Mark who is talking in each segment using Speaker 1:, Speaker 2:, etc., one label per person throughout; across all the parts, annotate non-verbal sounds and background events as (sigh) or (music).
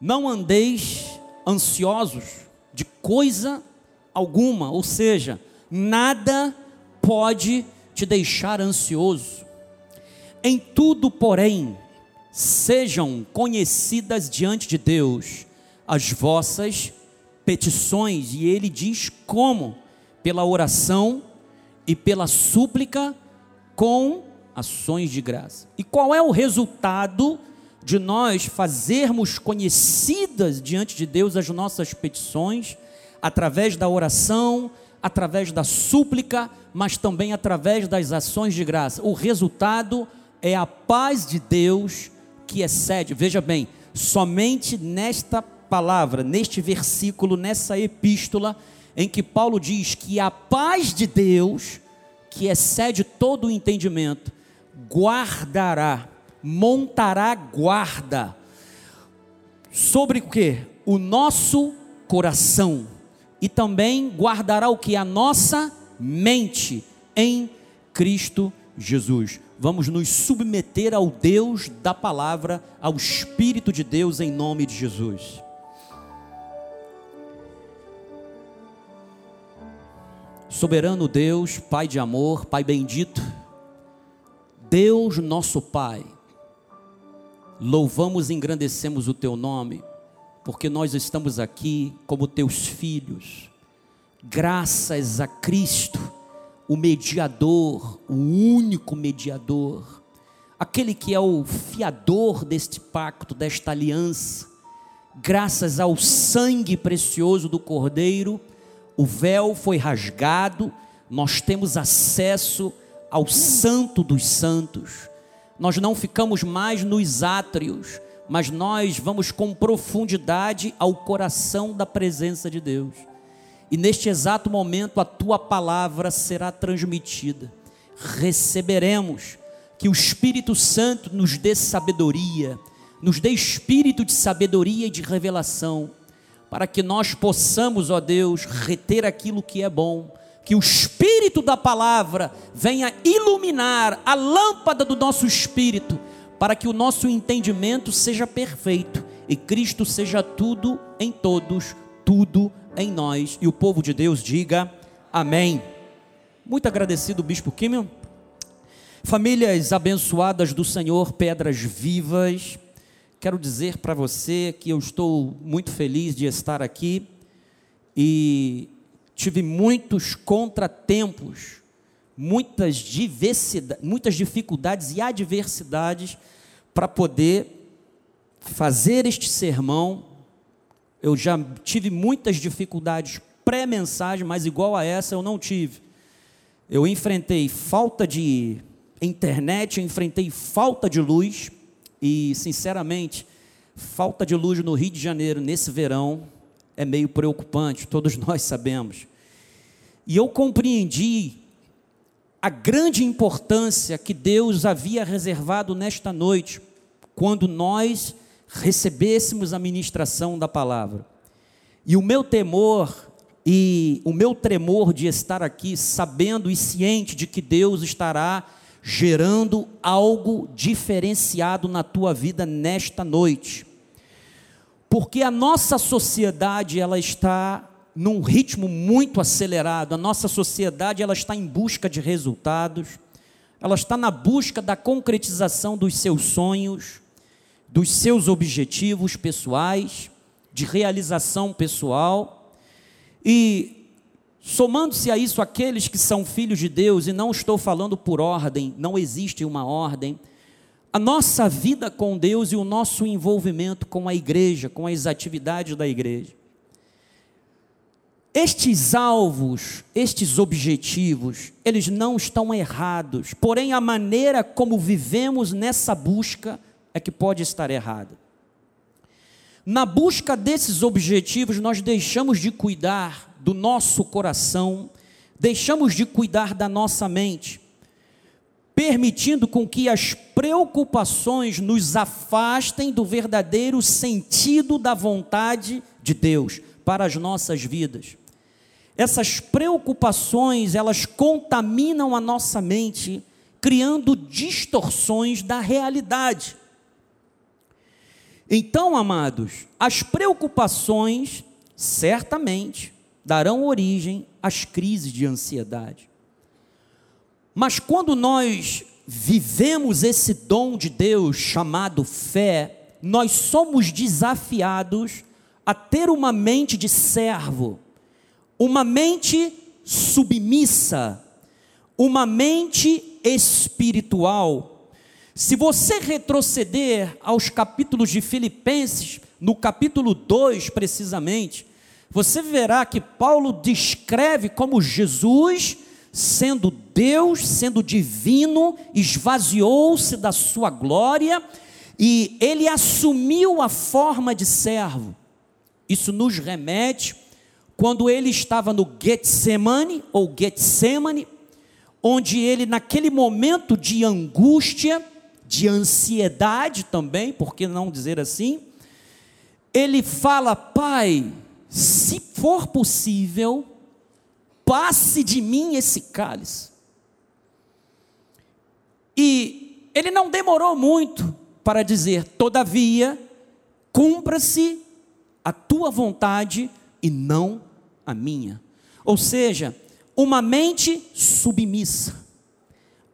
Speaker 1: Não andeis ansiosos de coisa alguma, ou seja, nada pode te deixar ansioso. Em tudo, porém, sejam conhecidas diante de Deus as vossas petições, e ele diz como? Pela oração e pela súplica com ações de graça. E qual é o resultado de nós fazermos conhecidas diante de Deus as nossas petições, através da oração, através da súplica, mas também através das ações de graça. O resultado é a paz de Deus que excede, veja bem, somente nesta palavra, neste versículo, nessa epístola, em que Paulo diz que a paz de Deus, que excede todo o entendimento, guardará, montará guarda sobre o que? O nosso coração e também guardará o que? A nossa mente em Cristo Jesus. Vamos nos submeter ao Deus da palavra, ao Espírito de Deus em nome de Jesus. Soberano Deus, Pai de amor, Pai bendito, Deus nosso Pai, louvamos e engrandecemos o Teu nome, porque nós estamos aqui como Teus filhos, graças a Cristo, o mediador, o único mediador, aquele que é o fiador deste pacto, desta aliança, graças ao sangue precioso do Cordeiro, o véu foi rasgado, nós temos acesso ao Santo dos Santos. Nós não ficamos mais nos átrios, mas nós vamos com profundidade ao coração da presença de Deus. E neste exato momento a tua palavra será transmitida. Receberemos que o Espírito Santo nos dê sabedoria, nos dê espírito de sabedoria e de revelação, para que nós possamos, ó Deus, reter aquilo que é bom que o Espírito da palavra venha iluminar a lâmpada do nosso espírito, para que o nosso entendimento seja perfeito e Cristo seja tudo em todos, tudo em nós. E o povo de Deus diga amém. Muito agradecido, Bispo Kimmel. Famílias abençoadas do Senhor, pedras vivas. Quero dizer para você que eu estou muito feliz de estar aqui e tive muitos contratempos, muitas muitas dificuldades e adversidades para poder fazer este sermão. Eu já tive muitas dificuldades pré-mensagem, mas igual a essa eu não tive. Eu enfrentei falta de internet, eu enfrentei falta de luz e, sinceramente, falta de luz no Rio de Janeiro nesse verão é meio preocupante, todos (laughs) nós sabemos. E eu compreendi a grande importância que Deus havia reservado nesta noite, quando nós recebêssemos a ministração da palavra. E o meu temor e o meu tremor de estar aqui, sabendo e ciente de que Deus estará gerando algo diferenciado na tua vida nesta noite. Porque a nossa sociedade ela está num ritmo muito acelerado. A nossa sociedade ela está em busca de resultados, ela está na busca da concretização dos seus sonhos, dos seus objetivos pessoais, de realização pessoal. E somando-se a isso aqueles que são filhos de Deus, e não estou falando por ordem, não existe uma ordem, a nossa vida com Deus e o nosso envolvimento com a igreja, com as atividades da igreja. Estes alvos, estes objetivos, eles não estão errados, porém a maneira como vivemos nessa busca é que pode estar errada. Na busca desses objetivos, nós deixamos de cuidar do nosso coração, deixamos de cuidar da nossa mente, permitindo com que as preocupações nos afastem do verdadeiro sentido da vontade de Deus para as nossas vidas. Essas preocupações, elas contaminam a nossa mente, criando distorções da realidade. Então, amados, as preocupações certamente darão origem às crises de ansiedade. Mas quando nós vivemos esse dom de Deus chamado fé, nós somos desafiados a ter uma mente de servo, uma mente submissa, uma mente espiritual. Se você retroceder aos capítulos de Filipenses, no capítulo 2 precisamente, você verá que Paulo descreve como Jesus, sendo Deus, sendo divino, esvaziou-se da sua glória e ele assumiu a forma de servo. Isso nos remete quando ele estava no Getsemane ou Getsemane, onde ele naquele momento de angústia, de ansiedade também, por que não dizer assim, ele fala: "Pai, se for possível, passe de mim esse cálice. E ele não demorou muito para dizer: todavia, cumpra-se a tua vontade e não a minha. Ou seja, uma mente submissa,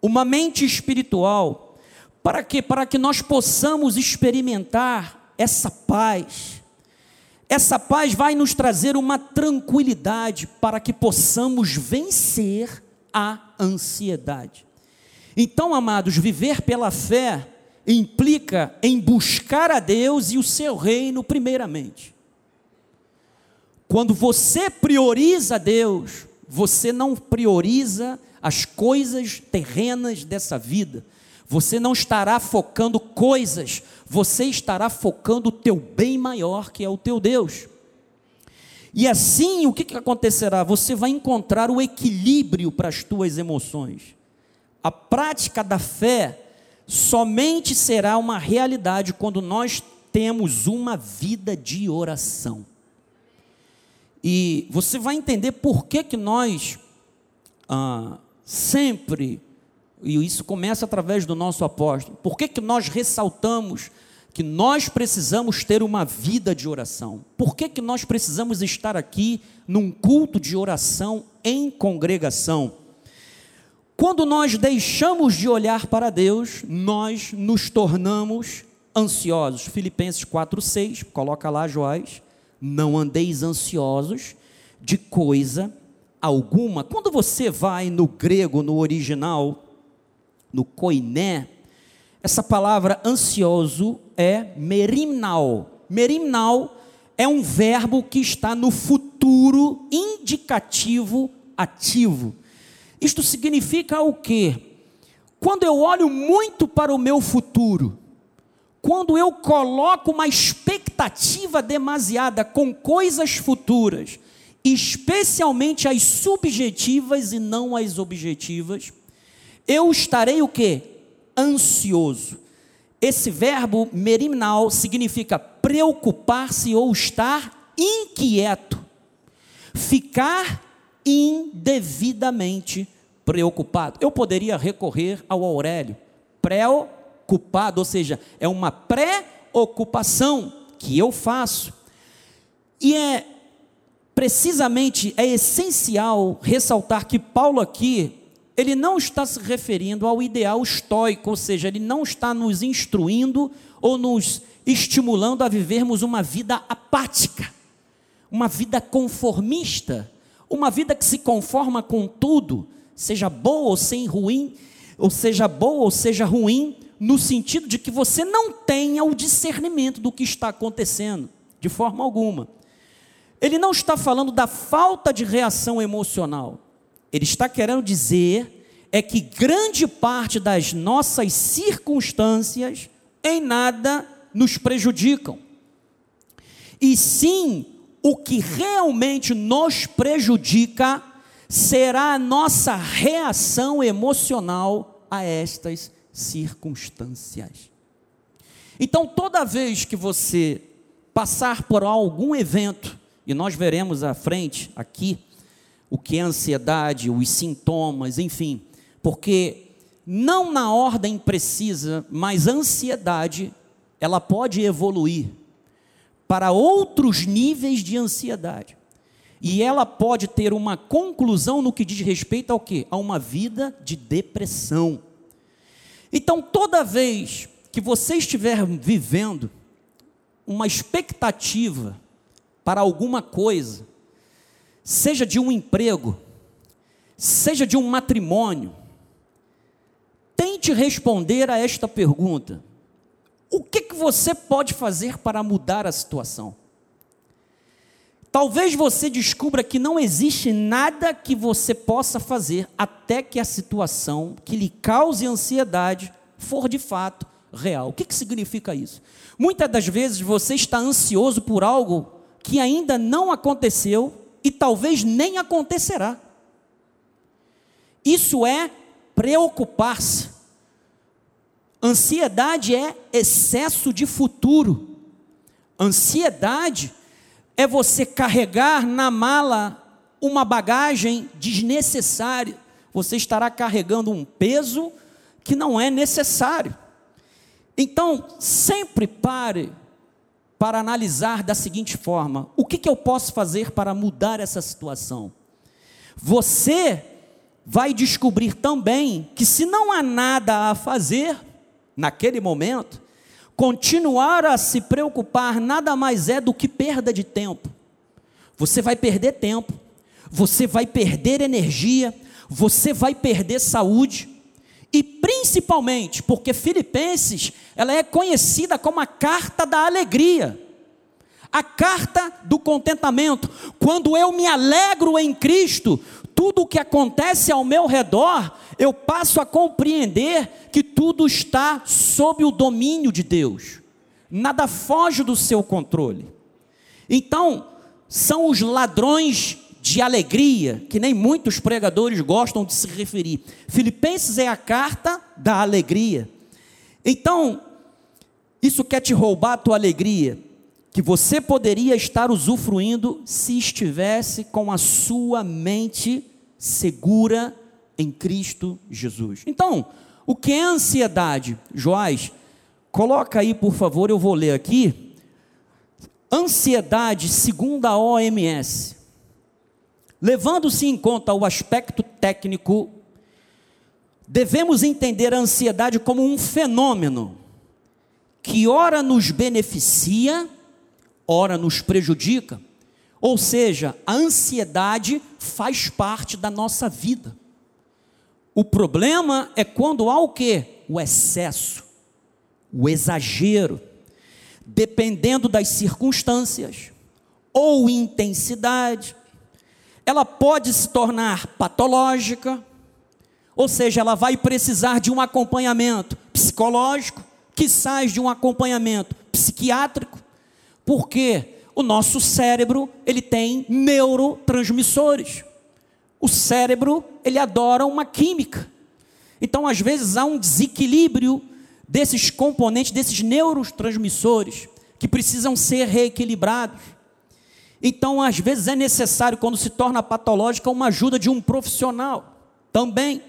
Speaker 1: uma mente espiritual, para que para que nós possamos experimentar essa paz, essa paz vai nos trazer uma tranquilidade para que possamos vencer a ansiedade. Então, amados, viver pela fé implica em buscar a Deus e o seu reino primeiramente. Quando você prioriza Deus, você não prioriza as coisas terrenas dessa vida. Você não estará focando coisas, você estará focando o teu bem maior, que é o teu Deus. E assim, o que, que acontecerá? Você vai encontrar o equilíbrio para as tuas emoções. A prática da fé somente será uma realidade quando nós temos uma vida de oração. E você vai entender por que, que nós ah, sempre e isso começa através do nosso apóstolo. Por que, que nós ressaltamos que nós precisamos ter uma vida de oração? Por que, que nós precisamos estar aqui num culto de oração em congregação? Quando nós deixamos de olhar para Deus, nós nos tornamos ansiosos. Filipenses 4:6, coloca lá, Joás, não andeis ansiosos de coisa alguma. Quando você vai no grego, no original, no koiné, essa palavra ansioso é merimnal. Merimnal é um verbo que está no futuro indicativo ativo. Isto significa o quê? Quando eu olho muito para o meu futuro, quando eu coloco uma expectativa demasiada com coisas futuras, especialmente as subjetivas e não as objetivas, eu estarei o que? Ansioso. Esse verbo merimnal significa preocupar-se ou estar inquieto. Ficar indevidamente preocupado. Eu poderia recorrer ao Aurélio, preocupado, ou seja, é uma preocupação que eu faço. E é precisamente é essencial ressaltar que Paulo aqui ele não está se referindo ao ideal estoico, ou seja, ele não está nos instruindo ou nos estimulando a vivermos uma vida apática, uma vida conformista, uma vida que se conforma com tudo, seja boa ou sem ruim, ou seja boa ou seja ruim, no sentido de que você não tenha o discernimento do que está acontecendo, de forma alguma. Ele não está falando da falta de reação emocional. Ele está querendo dizer é que grande parte das nossas circunstâncias em nada nos prejudicam. E sim, o que realmente nos prejudica será a nossa reação emocional a estas circunstâncias. Então, toda vez que você passar por algum evento, e nós veremos à frente aqui, o que é ansiedade, os sintomas, enfim, porque não na ordem precisa, mas ansiedade ela pode evoluir para outros níveis de ansiedade. E ela pode ter uma conclusão no que diz respeito ao quê? A uma vida de depressão. Então, toda vez que você estiver vivendo uma expectativa para alguma coisa, seja de um emprego, seja de um matrimônio, tente responder a esta pergunta: o que, que você pode fazer para mudar a situação? Talvez você descubra que não existe nada que você possa fazer até que a situação que lhe cause ansiedade for de fato real. O que, que significa isso? Muitas das vezes você está ansioso por algo que ainda não aconteceu e talvez nem acontecerá. Isso é preocupar-se. Ansiedade é excesso de futuro. Ansiedade é você carregar na mala uma bagagem desnecessária. Você estará carregando um peso que não é necessário. Então, sempre pare para analisar da seguinte forma: o que, que eu posso fazer para mudar essa situação? Você vai descobrir também que se não há nada a fazer naquele momento, continuar a se preocupar nada mais é do que perda de tempo. Você vai perder tempo, você vai perder energia, você vai perder saúde. E principalmente porque Filipenses, ela é conhecida como a carta da alegria. A carta do contentamento. Quando eu me alegro em Cristo, tudo o que acontece ao meu redor, eu passo a compreender que tudo está sob o domínio de Deus. Nada foge do seu controle. Então, são os ladrões de alegria, que nem muitos pregadores gostam de se referir. Filipenses é a carta da alegria. Então, isso quer te roubar a tua alegria, que você poderia estar usufruindo se estivesse com a sua mente segura em Cristo Jesus. Então, o que é ansiedade? Joás, coloca aí, por favor, eu vou ler aqui. Ansiedade, segundo a OMS, levando-se em conta o aspecto técnico, devemos entender a ansiedade como um fenômeno que ora nos beneficia, ora nos prejudica. Ou seja, a ansiedade faz parte da nossa vida. O problema é quando há o que? O excesso, o exagero, dependendo das circunstâncias ou intensidade, ela pode se tornar patológica, ou seja, ela vai precisar de um acompanhamento psicológico, que sai de um acompanhamento psiquiátrico, porque o nosso cérebro, ele tem neurotransmissores. O cérebro, ele adora uma química. Então, às vezes, há um desequilíbrio desses componentes, desses neurotransmissores, que precisam ser reequilibrados. Então, às vezes, é necessário, quando se torna patológica, uma ajuda de um profissional também.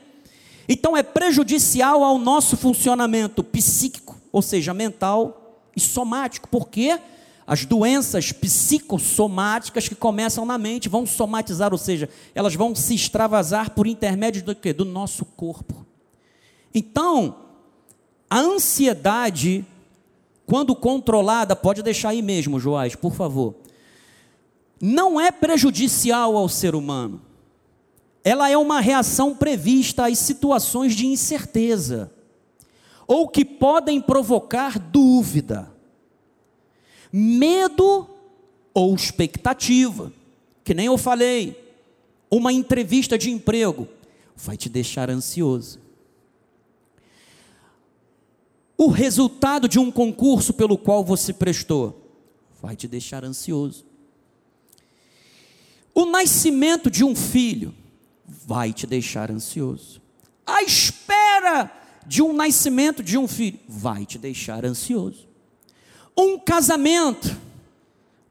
Speaker 1: Então, é prejudicial ao nosso funcionamento psíquico, ou seja, mental e somático. Por quê? Porque as doenças psicossomáticas que começam na mente vão somatizar, ou seja, elas vão se extravasar por intermédio do quê? Do nosso corpo. Então, a ansiedade, quando controlada, pode deixar aí mesmo, Joás, por favor. Não é prejudicial ao ser humano. Ela é uma reação prevista às situações de incerteza ou que podem provocar dúvida medo ou expectativa. Que nem eu falei, uma entrevista de emprego vai te deixar ansioso. O resultado de um concurso pelo qual você prestou vai te deixar ansioso. O nascimento de um filho vai te deixar ansioso. A espera de um nascimento de um filho vai te deixar ansioso um casamento.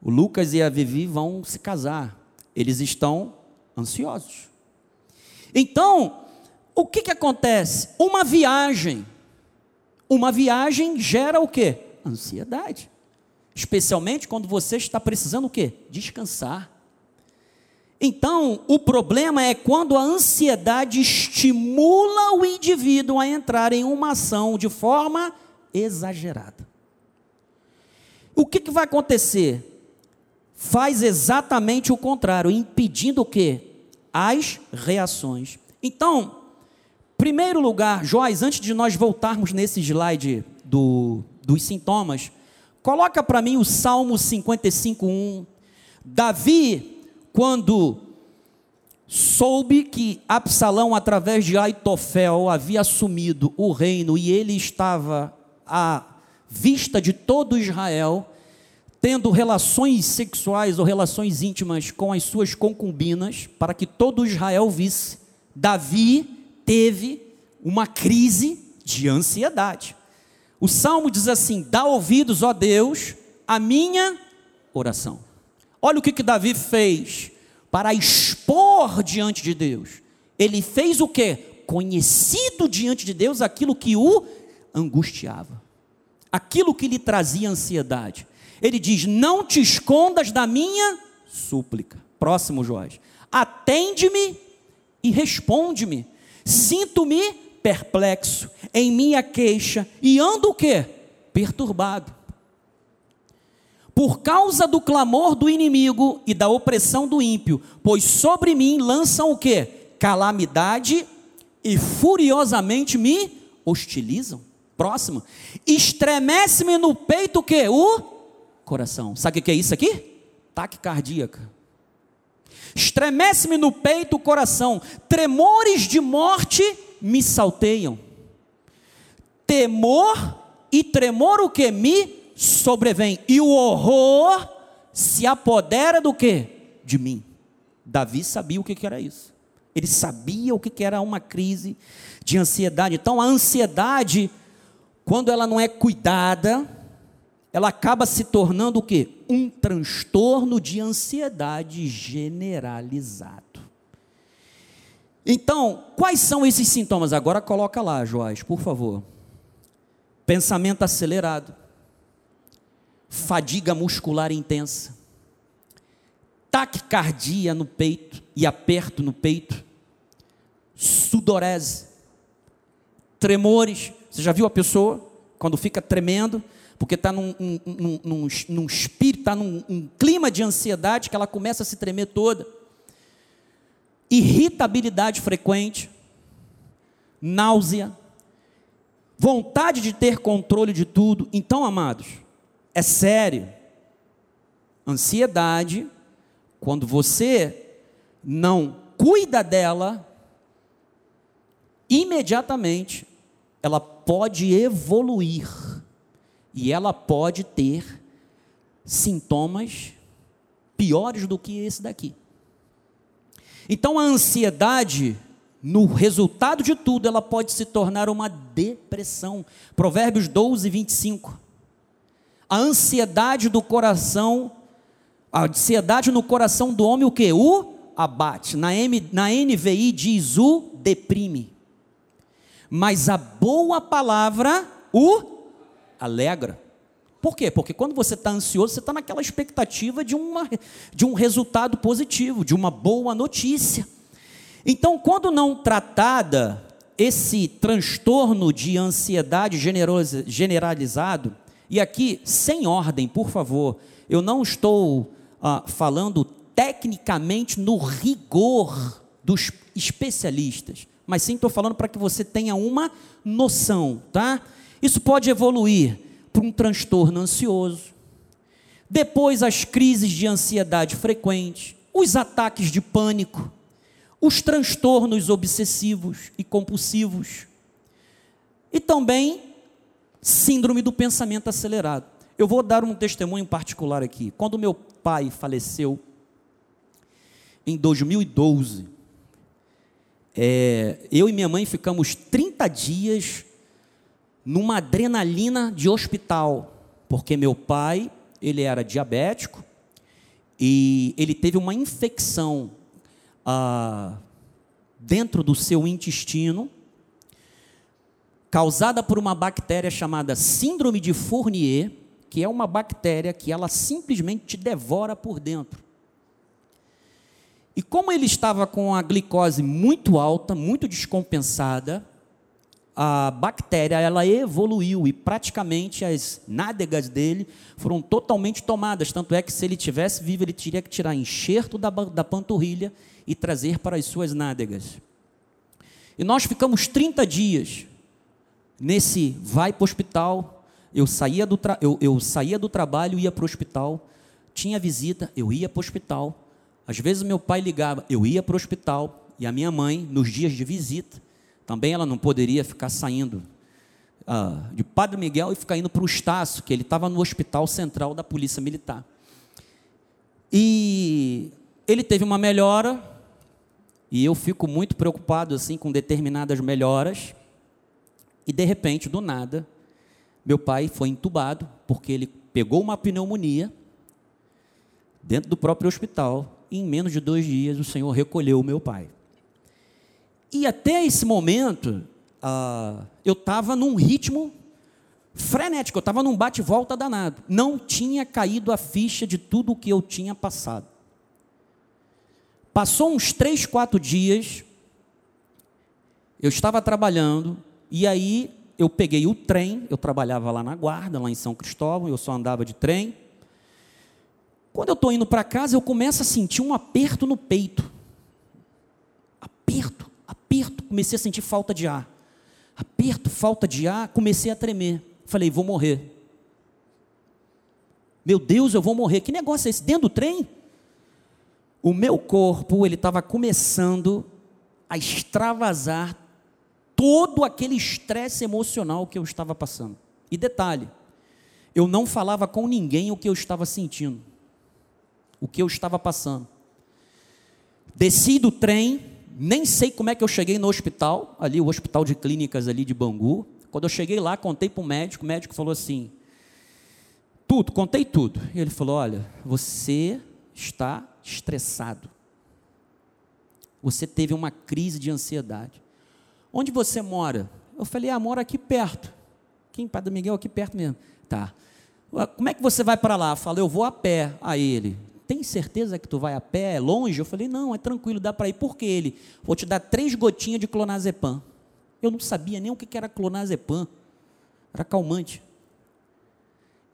Speaker 1: O Lucas e a Vivi vão se casar. Eles estão ansiosos. Então, o que, que acontece? Uma viagem. Uma viagem gera o quê? Ansiedade. Especialmente quando você está precisando o quê? Descansar. Então, o problema é quando a ansiedade estimula o indivíduo a entrar em uma ação de forma exagerada. O que, que vai acontecer? Faz exatamente o contrário, impedindo o quê? As reações. Então, primeiro lugar, Joás, antes de nós voltarmos nesse slide do, dos sintomas, coloca para mim o Salmo 55:1. Davi, quando soube que Absalão, através de Aitofel, havia assumido o reino e ele estava à vista de todo Israel, tendo relações sexuais ou relações íntimas com as suas concubinas, para que todo Israel visse, Davi teve uma crise de ansiedade. O salmo diz assim: Dá ouvidos, ó Deus, à minha oração. Olha o que, que Davi fez para expor diante de Deus. Ele fez o que? Conhecido diante de Deus aquilo que o angustiava, aquilo que lhe trazia ansiedade. Ele diz: Não te escondas da minha súplica. Próximo, Joás. Atende-me e responde-me. Sinto-me perplexo em minha queixa e ando o quê? Perturbado. Por causa do clamor do inimigo e da opressão do ímpio, pois sobre mim lançam o quê? Calamidade e furiosamente me hostilizam. Próximo. Estremece-me no peito o quê? O coração. Sabe o que é isso aqui? Taque cardíaca. Estremece-me no peito o coração, tremores de morte me salteiam. Temor e tremor o que me sobrevém e o horror se apodera do que? De mim. Davi sabia o que era isso. Ele sabia o que era uma crise de ansiedade. Então a ansiedade, quando ela não é cuidada, ela acaba se tornando o quê? Um transtorno de ansiedade generalizado. Então, quais são esses sintomas? Agora coloca lá, Joás, por favor. Pensamento acelerado, fadiga muscular intensa, taquicardia no peito e aperto no peito, sudorese, tremores. Você já viu a pessoa quando fica tremendo? porque está num, num, num, num, espírito, está num um clima de ansiedade que ela começa a se tremer toda. Irritabilidade frequente, náusea, vontade de ter controle de tudo. Então, amados, é sério. Ansiedade, quando você não cuida dela, imediatamente ela pode evoluir e ela pode ter sintomas piores do que esse daqui. Então a ansiedade, no resultado de tudo, ela pode se tornar uma depressão. Provérbios 12, 25. A ansiedade do coração, a ansiedade no coração do homem, o que? O abate. Na, M, na NVI diz o deprime. Mas a boa palavra o alegra. Por quê? Porque quando você está ansioso, você está naquela expectativa de, uma, de um resultado positivo, de uma boa notícia. Então, quando não tratada, esse transtorno de ansiedade generalizado, e aqui, sem ordem, por favor, eu não estou ah, falando tecnicamente no rigor dos especialistas, mas sim estou falando para que você tenha uma noção, tá? Isso pode evoluir para um transtorno ansioso. Depois, as crises de ansiedade frequente, os ataques de pânico, os transtornos obsessivos e compulsivos. E também síndrome do pensamento acelerado. Eu vou dar um testemunho particular aqui. Quando meu pai faleceu, em 2012, é, eu e minha mãe ficamos 30 dias numa adrenalina de hospital, porque meu pai, ele era diabético e ele teve uma infecção ah, dentro do seu intestino causada por uma bactéria chamada Síndrome de Fournier, que é uma bactéria que ela simplesmente te devora por dentro. E como ele estava com a glicose muito alta, muito descompensada, a bactéria ela evoluiu e praticamente as nádegas dele foram totalmente tomadas. Tanto é que se ele tivesse vivo, ele teria que tirar enxerto da, da panturrilha e trazer para as suas nádegas. E nós ficamos 30 dias nesse vai para o hospital. Eu saía, do eu, eu saía do trabalho, ia para o hospital, tinha visita, eu ia para o hospital. Às vezes meu pai ligava, eu ia para o hospital, e a minha mãe, nos dias de visita, também ela não poderia ficar saindo uh, de Padre Miguel e ficar indo para o Estácio, que ele estava no hospital central da Polícia Militar. E ele teve uma melhora, e eu fico muito preocupado assim com determinadas melhoras. E de repente, do nada, meu pai foi entubado porque ele pegou uma pneumonia dentro do próprio hospital. E em menos de dois dias, o Senhor recolheu o meu pai. E até esse momento, uh, eu estava num ritmo frenético, eu estava num bate-volta danado. Não tinha caído a ficha de tudo o que eu tinha passado. Passou uns três, quatro dias, eu estava trabalhando, e aí eu peguei o trem, eu trabalhava lá na guarda, lá em São Cristóvão, eu só andava de trem. Quando eu estou indo para casa, eu começo a sentir um aperto no peito. Aperto aperto, comecei a sentir falta de ar. Aperto, falta de ar, comecei a tremer. Falei, vou morrer. Meu Deus, eu vou morrer. Que negócio é esse? Dentro do trem? O meu corpo, ele estava começando a extravasar todo aquele estresse emocional que eu estava passando. E detalhe, eu não falava com ninguém o que eu estava sentindo, o que eu estava passando. Desci do trem, nem sei como é que eu cheguei no hospital, ali, o hospital de clínicas ali de Bangu. Quando eu cheguei lá, contei para o médico, o médico falou assim: tudo, contei tudo. E ele falou: olha, você está estressado. Você teve uma crise de ansiedade. Onde você mora? Eu falei: ah, moro aqui perto. Quem? Padre Miguel, aqui perto mesmo. Tá. Como é que você vai para lá? Eu falei: eu vou a pé. A ele tem certeza que tu vai a pé? É longe? Eu falei, não, é tranquilo, dá para ir. Por que ele? Vou te dar três gotinhas de clonazepam. Eu não sabia nem o que era clonazepam. Era calmante.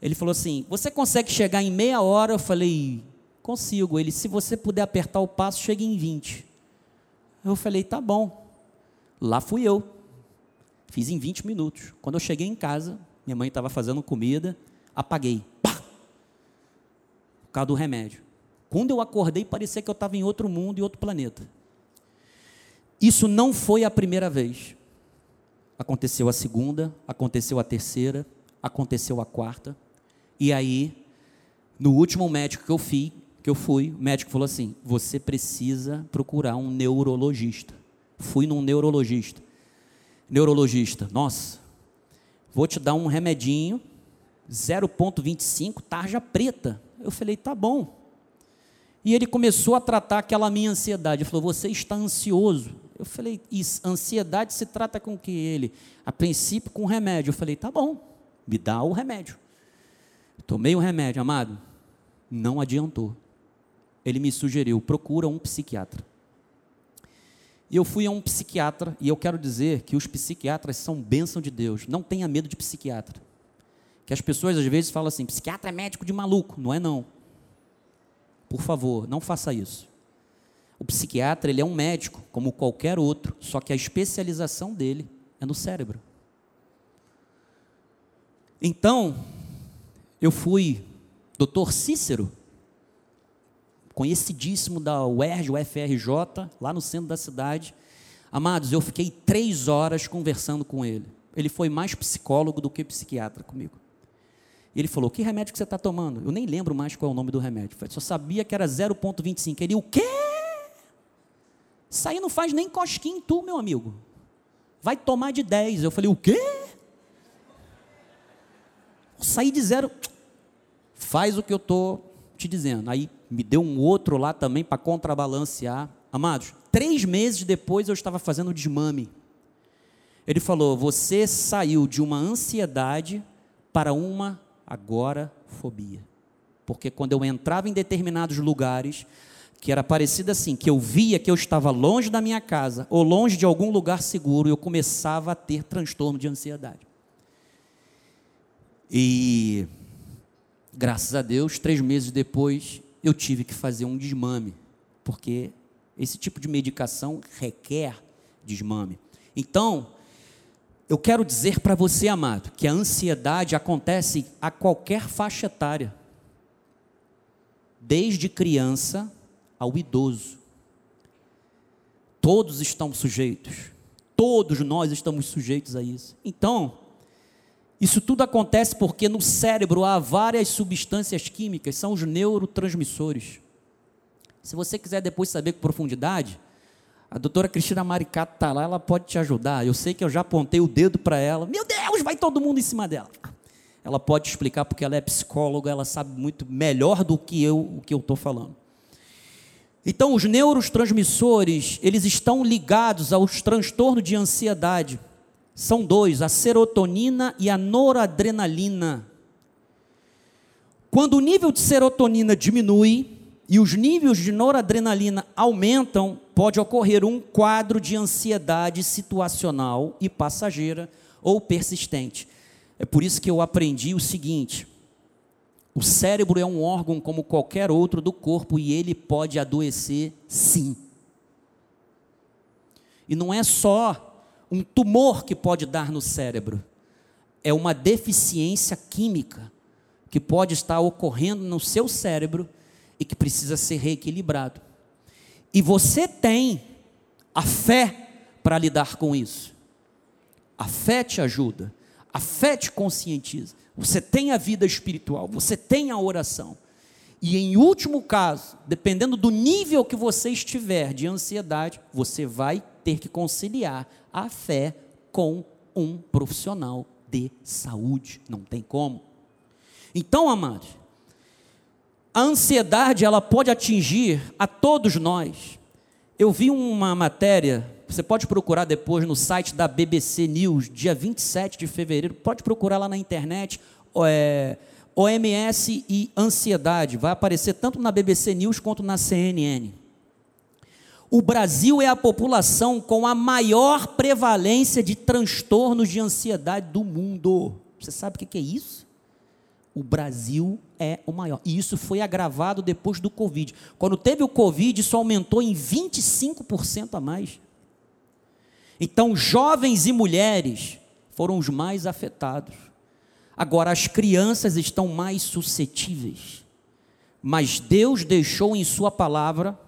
Speaker 1: Ele falou assim, você consegue chegar em meia hora? Eu falei, consigo. Ele, se você puder apertar o passo, chega em 20. Eu falei, tá bom. Lá fui eu. Fiz em 20 minutos. Quando eu cheguei em casa, minha mãe estava fazendo comida, apaguei. Pá! Por causa do remédio. Quando eu acordei, parecia que eu estava em outro mundo e outro planeta. Isso não foi a primeira vez. Aconteceu a segunda, aconteceu a terceira, aconteceu a quarta. E aí, no último médico que eu fui, que eu fui, o médico falou assim: "Você precisa procurar um neurologista". Fui num neurologista. Neurologista, nossa, vou te dar um remedinho 0.25 tarja preta. Eu falei: "Tá bom". E ele começou a tratar aquela minha ansiedade. Ele falou: Você está ansioso. Eu falei: Isso, ansiedade se trata com que ele? A princípio, com remédio. Eu falei: Tá bom, me dá o remédio. Tomei o remédio, amado. Não adiantou. Ele me sugeriu: procura um psiquiatra. E eu fui a um psiquiatra, e eu quero dizer que os psiquiatras são bênção de Deus. Não tenha medo de psiquiatra. Que as pessoas às vezes falam assim: psiquiatra é médico de maluco. Não é, não. Por favor, não faça isso. O psiquiatra, ele é um médico, como qualquer outro, só que a especialização dele é no cérebro. Então, eu fui doutor Cícero, conhecidíssimo da UERJ, UFRJ, lá no centro da cidade. Amados, eu fiquei três horas conversando com ele. Ele foi mais psicólogo do que psiquiatra comigo. E ele falou: Que remédio que você está tomando? Eu nem lembro mais qual é o nome do remédio. Eu só sabia que era 0,25. Ele, o quê? Isso aí não faz nem cosquinha em tu, meu amigo. Vai tomar de 10. Eu falei: O quê? Saí de zero. Faz o que eu estou te dizendo. Aí me deu um outro lá também para contrabalancear. Amados, três meses depois eu estava fazendo desmame. Ele falou: Você saiu de uma ansiedade para uma agorafobia. Porque quando eu entrava em determinados lugares, que era parecido assim, que eu via que eu estava longe da minha casa ou longe de algum lugar seguro, eu começava a ter transtorno de ansiedade. E graças a Deus, três meses depois, eu tive que fazer um desmame, porque esse tipo de medicação requer desmame. Então, eu quero dizer para você, amado, que a ansiedade acontece a qualquer faixa etária, desde criança ao idoso. Todos estão sujeitos, todos nós estamos sujeitos a isso. Então, isso tudo acontece porque no cérebro há várias substâncias químicas, são os neurotransmissores. Se você quiser depois saber com profundidade, a doutora Cristina Maricato está lá, ela pode te ajudar. Eu sei que eu já apontei o dedo para ela. Meu Deus, vai todo mundo em cima dela. Ela pode explicar porque ela é psicóloga, ela sabe muito melhor do que eu o que eu estou falando. Então, os neurotransmissores, eles estão ligados aos transtornos de ansiedade. São dois, a serotonina e a noradrenalina. Quando o nível de serotonina diminui, e os níveis de noradrenalina aumentam, pode ocorrer um quadro de ansiedade situacional e passageira ou persistente. É por isso que eu aprendi o seguinte: o cérebro é um órgão como qualquer outro do corpo e ele pode adoecer sim. E não é só um tumor que pode dar no cérebro, é uma deficiência química que pode estar ocorrendo no seu cérebro e que precisa ser reequilibrado. E você tem a fé para lidar com isso. A fé te ajuda, a fé te conscientiza. Você tem a vida espiritual, você tem a oração. E em último caso, dependendo do nível que você estiver de ansiedade, você vai ter que conciliar a fé com um profissional de saúde. Não tem como. Então, amados, a ansiedade, ela pode atingir a todos nós. Eu vi uma matéria, você pode procurar depois no site da BBC News, dia 27 de fevereiro, pode procurar lá na internet, é, OMS e ansiedade, vai aparecer tanto na BBC News quanto na CNN. O Brasil é a população com a maior prevalência de transtornos de ansiedade do mundo. Você sabe o que é isso? O Brasil é o maior. E isso foi agravado depois do Covid. Quando teve o Covid, isso aumentou em 25% a mais. Então, jovens e mulheres foram os mais afetados. Agora, as crianças estão mais suscetíveis. Mas Deus deixou em Sua palavra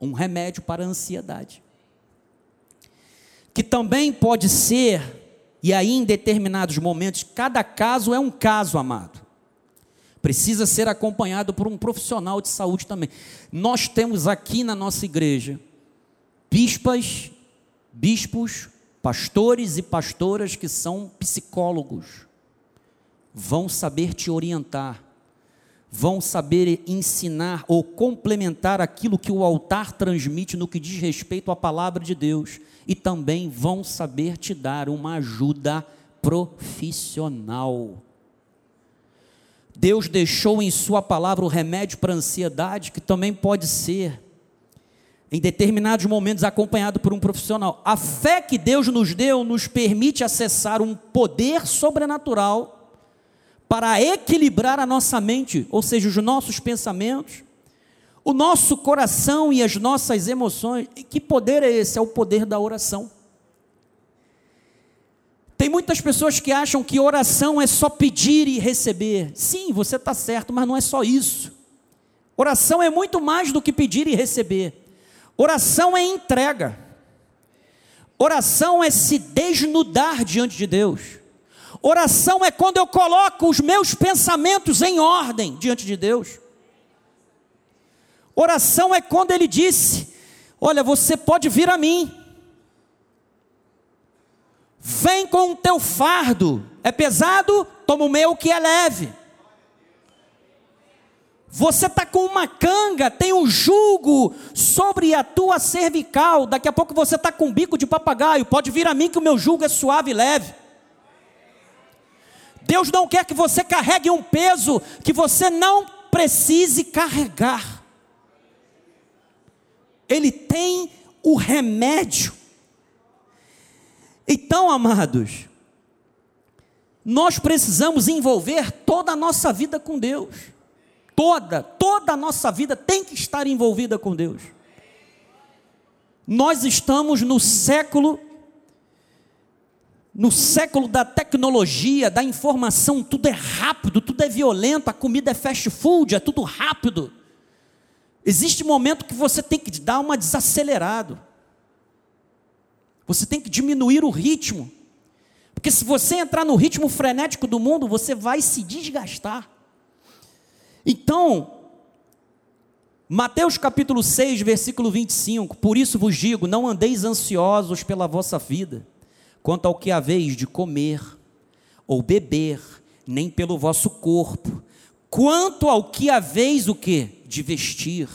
Speaker 1: um remédio para a ansiedade. Que também pode ser, e aí em determinados momentos, cada caso é um caso, amado precisa ser acompanhado por um profissional de saúde também. Nós temos aqui na nossa igreja bispas, bispos, pastores e pastoras que são psicólogos. Vão saber te orientar, vão saber ensinar ou complementar aquilo que o altar transmite no que diz respeito à palavra de Deus e também vão saber te dar uma ajuda profissional. Deus deixou em Sua palavra o remédio para a ansiedade, que também pode ser, em determinados momentos, acompanhado por um profissional. A fé que Deus nos deu nos permite acessar um poder sobrenatural para equilibrar a nossa mente, ou seja, os nossos pensamentos, o nosso coração e as nossas emoções. E que poder é esse? É o poder da oração. Tem muitas pessoas que acham que oração é só pedir e receber. Sim, você está certo, mas não é só isso. Oração é muito mais do que pedir e receber. Oração é entrega. Oração é se desnudar diante de Deus. Oração é quando eu coloco os meus pensamentos em ordem diante de Deus. Oração é quando ele disse: Olha, você pode vir a mim Vem com o teu fardo. É pesado? Toma o meu que é leve. Você está com uma canga, tem um jugo sobre a tua cervical. Daqui a pouco você está com um bico de papagaio. Pode vir a mim que o meu jugo é suave e leve. Deus não quer que você carregue um peso que você não precise carregar. Ele tem o remédio. Então, amados, nós precisamos envolver toda a nossa vida com Deus. Toda, toda a nossa vida tem que estar envolvida com Deus. Nós estamos no século no século da tecnologia, da informação, tudo é rápido, tudo é violento, a comida é fast food, é tudo rápido. Existe momento que você tem que dar uma desacelerado. Você tem que diminuir o ritmo. Porque se você entrar no ritmo frenético do mundo, você vai se desgastar. Então, Mateus capítulo 6, versículo 25: Por isso vos digo, não andeis ansiosos pela vossa vida quanto ao que haveis de comer ou beber, nem pelo vosso corpo. Quanto ao que haveis o que? De vestir.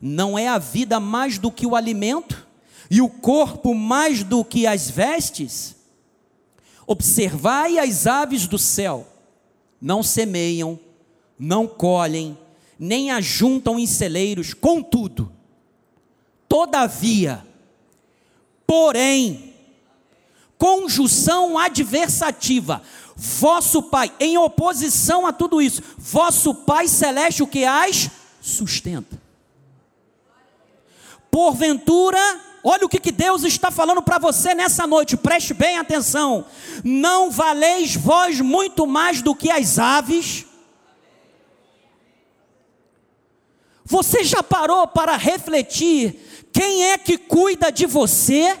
Speaker 1: Não é a vida mais do que o alimento e o corpo mais do que as vestes? Observai as aves do céu, não semeiam, não colhem, nem ajuntam em celeiros, contudo, todavia, porém, conjunção adversativa. Vosso Pai, em oposição a tudo isso, vosso Pai celeste o que as sustenta. Porventura, olha o que, que Deus está falando para você nessa noite, preste bem atenção. Não valeis vós muito mais do que as aves? Você já parou para refletir quem é que cuida de você?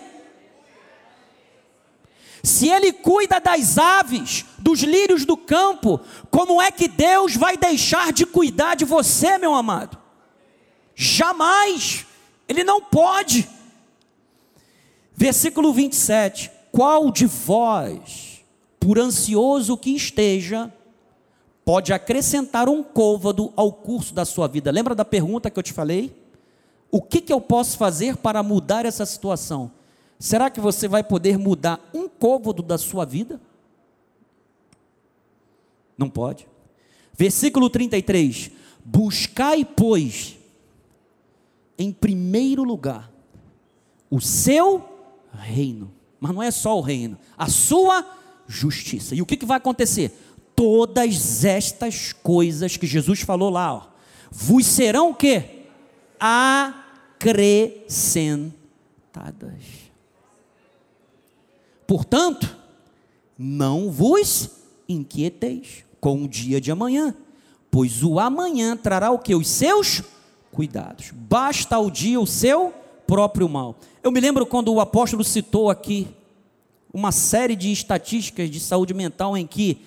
Speaker 1: Se Ele cuida das aves, dos lírios do campo, como é que Deus vai deixar de cuidar de você, meu amado? Jamais, Ele não pode. Versículo 27: Qual de vós, por ansioso que esteja, pode acrescentar um côvado ao curso da sua vida? Lembra da pergunta que eu te falei? O que, que eu posso fazer para mudar essa situação? Será que você vai poder mudar um côvado da sua vida? Não pode. Versículo 33: Buscai, pois, em primeiro lugar, o seu reino. Mas não é só o reino, a sua justiça. E o que, que vai acontecer? Todas estas coisas que Jesus falou lá, ó, vos serão o quê? Acrescentadas. Portanto, não vos inquieteis com o dia de amanhã, pois o amanhã trará o que? Os seus cuidados. Basta ao dia o seu próprio mal. Eu me lembro quando o apóstolo citou aqui uma série de estatísticas de saúde mental em que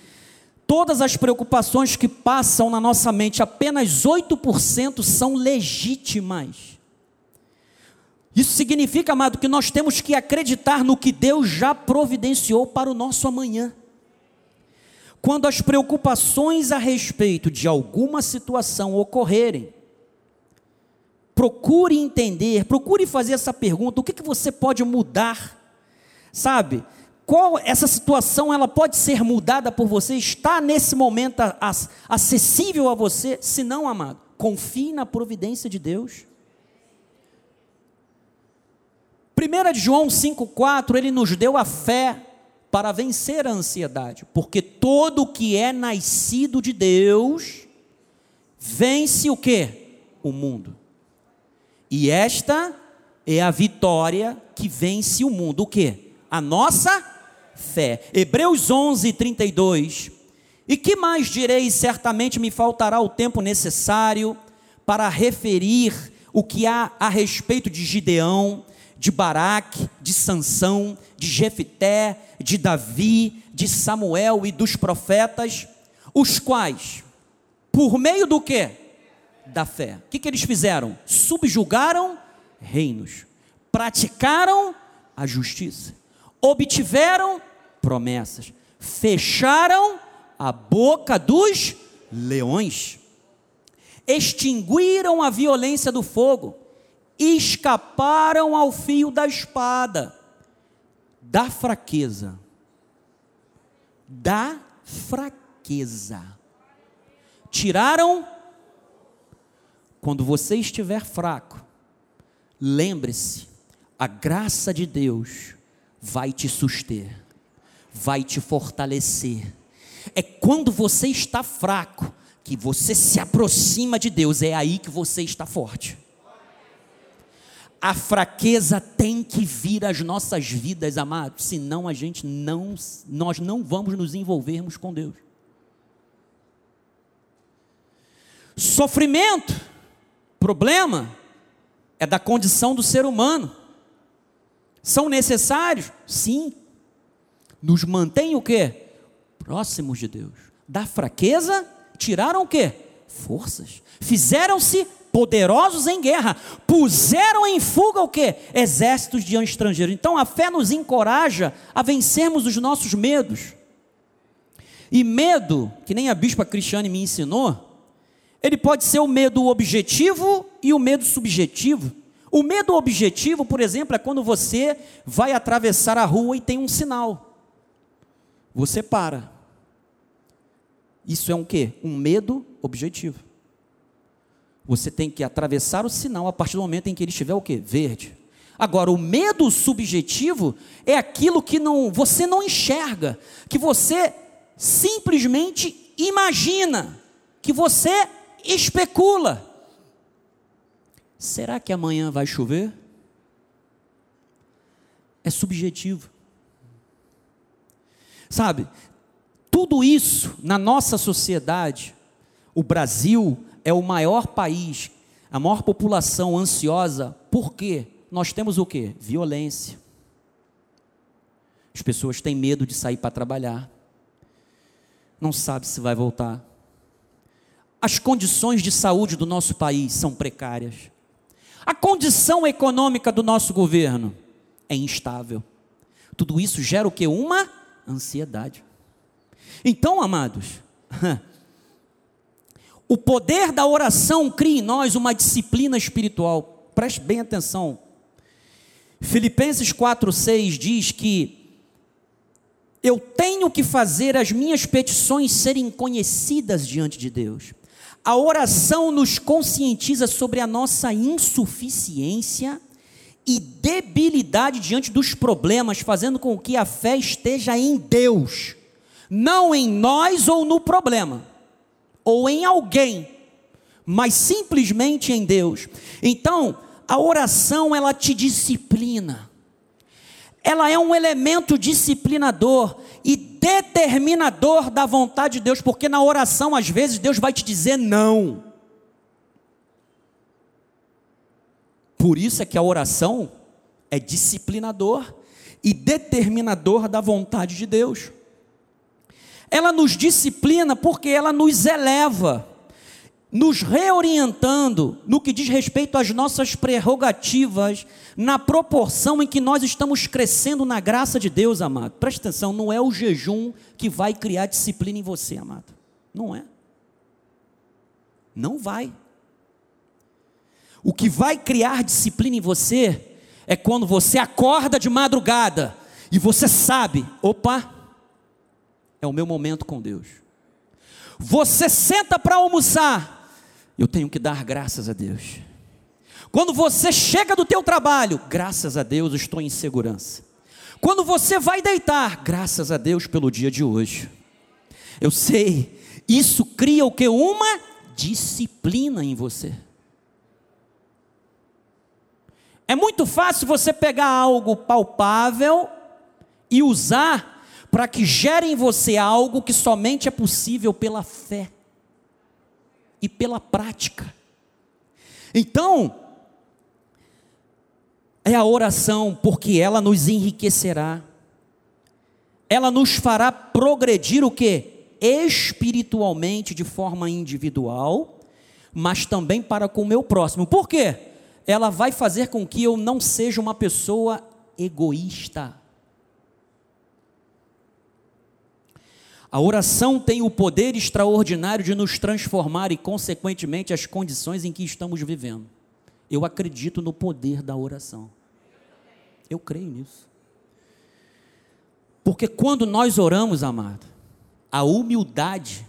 Speaker 1: todas as preocupações que passam na nossa mente, apenas 8% são legítimas. Isso significa, amado, que nós temos que acreditar no que Deus já providenciou para o nosso amanhã. Quando as preocupações a respeito de alguma situação ocorrerem, procure entender, procure fazer essa pergunta: o que, que você pode mudar? Sabe? Qual essa situação ela pode ser mudada por você? Está nesse momento acessível a você? Se não, amado, confie na providência de Deus. 1 João 5,4, ele nos deu a fé para vencer a ansiedade, porque todo que é nascido de Deus vence o que? O mundo. E esta é a vitória que vence o mundo. O que? A nossa fé. Hebreus 11, 32. E que mais direi? Certamente me faltará o tempo necessário para referir o que há a respeito de Gideão, de Baraque, de Sansão, de Jefité, de Davi, de Samuel e dos profetas, os quais, por meio do que? Da fé. O que, que eles fizeram? Subjugaram reinos, praticaram a justiça, obtiveram promessas, fecharam a boca dos leões, extinguiram a violência do fogo, escaparam ao fio da espada, da fraqueza. Da fraqueza. Tiraram. Quando você estiver fraco, lembre-se, a graça de Deus vai te suster, vai te fortalecer. É quando você está fraco que você se aproxima de Deus, é aí que você está forte. A fraqueza tem que vir às nossas vidas, amados, senão a gente não, nós não vamos nos envolvermos com Deus. Sofrimento, problema, é da condição do ser humano. São necessários? Sim. Nos mantém o quê? Próximos de Deus. Da fraqueza, tiraram o quê? Forças. Fizeram-se poderosos em guerra, puseram em fuga o que? Exércitos de estrangeiros. Então a fé nos encoraja a vencermos os nossos medos. E medo, que nem a bispa Cristiane me ensinou, ele pode ser o medo objetivo e o medo subjetivo. O medo objetivo, por exemplo, é quando você vai atravessar a rua e tem um sinal. Você para. Isso é um quê? Um medo objetivo. Você tem que atravessar o sinal a partir do momento em que ele estiver o quê? Verde. Agora, o medo subjetivo é aquilo que não, você não enxerga, que você simplesmente imagina, que você especula. Será que amanhã vai chover? É subjetivo. Sabe, tudo isso na nossa sociedade, o Brasil é o maior país, a maior população ansiosa, porque nós temos o que? Violência. As pessoas têm medo de sair para trabalhar, não sabe se vai voltar. As condições de saúde do nosso país são precárias. A condição econômica do nosso governo é instável. Tudo isso gera o que? Uma ansiedade. Então, amados, (laughs) O poder da oração cria em nós uma disciplina espiritual. Preste bem atenção. Filipenses 4,6 diz que eu tenho que fazer as minhas petições serem conhecidas diante de Deus. A oração nos conscientiza sobre a nossa insuficiência e debilidade diante dos problemas, fazendo com que a fé esteja em Deus, não em nós ou no problema ou em alguém, mas simplesmente em Deus. Então, a oração ela te disciplina. Ela é um elemento disciplinador e determinador da vontade de Deus, porque na oração às vezes Deus vai te dizer não. Por isso é que a oração é disciplinador e determinador da vontade de Deus. Ela nos disciplina porque ela nos eleva, nos reorientando no que diz respeito às nossas prerrogativas, na proporção em que nós estamos crescendo na graça de Deus, amado. Preste atenção, não é o jejum que vai criar disciplina em você, amado. Não é. Não vai. O que vai criar disciplina em você é quando você acorda de madrugada e você sabe, opa, é o meu momento com Deus. Você senta para almoçar, eu tenho que dar graças a Deus. Quando você chega do teu trabalho, graças a Deus estou em segurança. Quando você vai deitar, graças a Deus pelo dia de hoje. Eu sei, isso cria o que? Uma disciplina em você. É muito fácil você pegar algo palpável e usar para que gere em você algo que somente é possível pela fé e pela prática. Então, é a oração, porque ela nos enriquecerá, ela nos fará progredir o que? Espiritualmente, de forma individual, mas também para com o meu próximo. Por quê? Ela vai fazer com que eu não seja uma pessoa egoísta. A oração tem o poder extraordinário de nos transformar e, consequentemente, as condições em que estamos vivendo. Eu acredito no poder da oração. Eu creio nisso. Porque quando nós oramos, amado, a humildade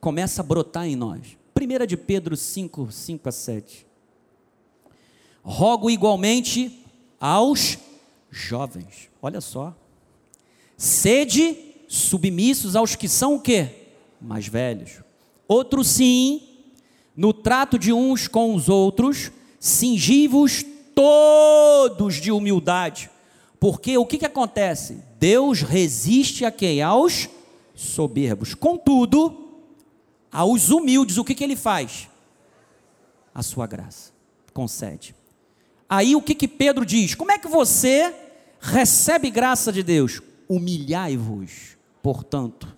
Speaker 1: começa a brotar em nós. 1 de Pedro 5, 5 a 7. Rogo igualmente aos jovens. Olha só. Sede submissos aos que são o quê? Mais velhos. Outro sim, no trato de uns com os outros, cingivos todos de humildade. Porque o que, que acontece? Deus resiste a quem? Aos soberbos. Contudo, aos humildes, o que, que ele faz? A sua graça. Concede. Aí o que, que Pedro diz? Como é que você recebe graça de Deus? Humilhai-vos, portanto,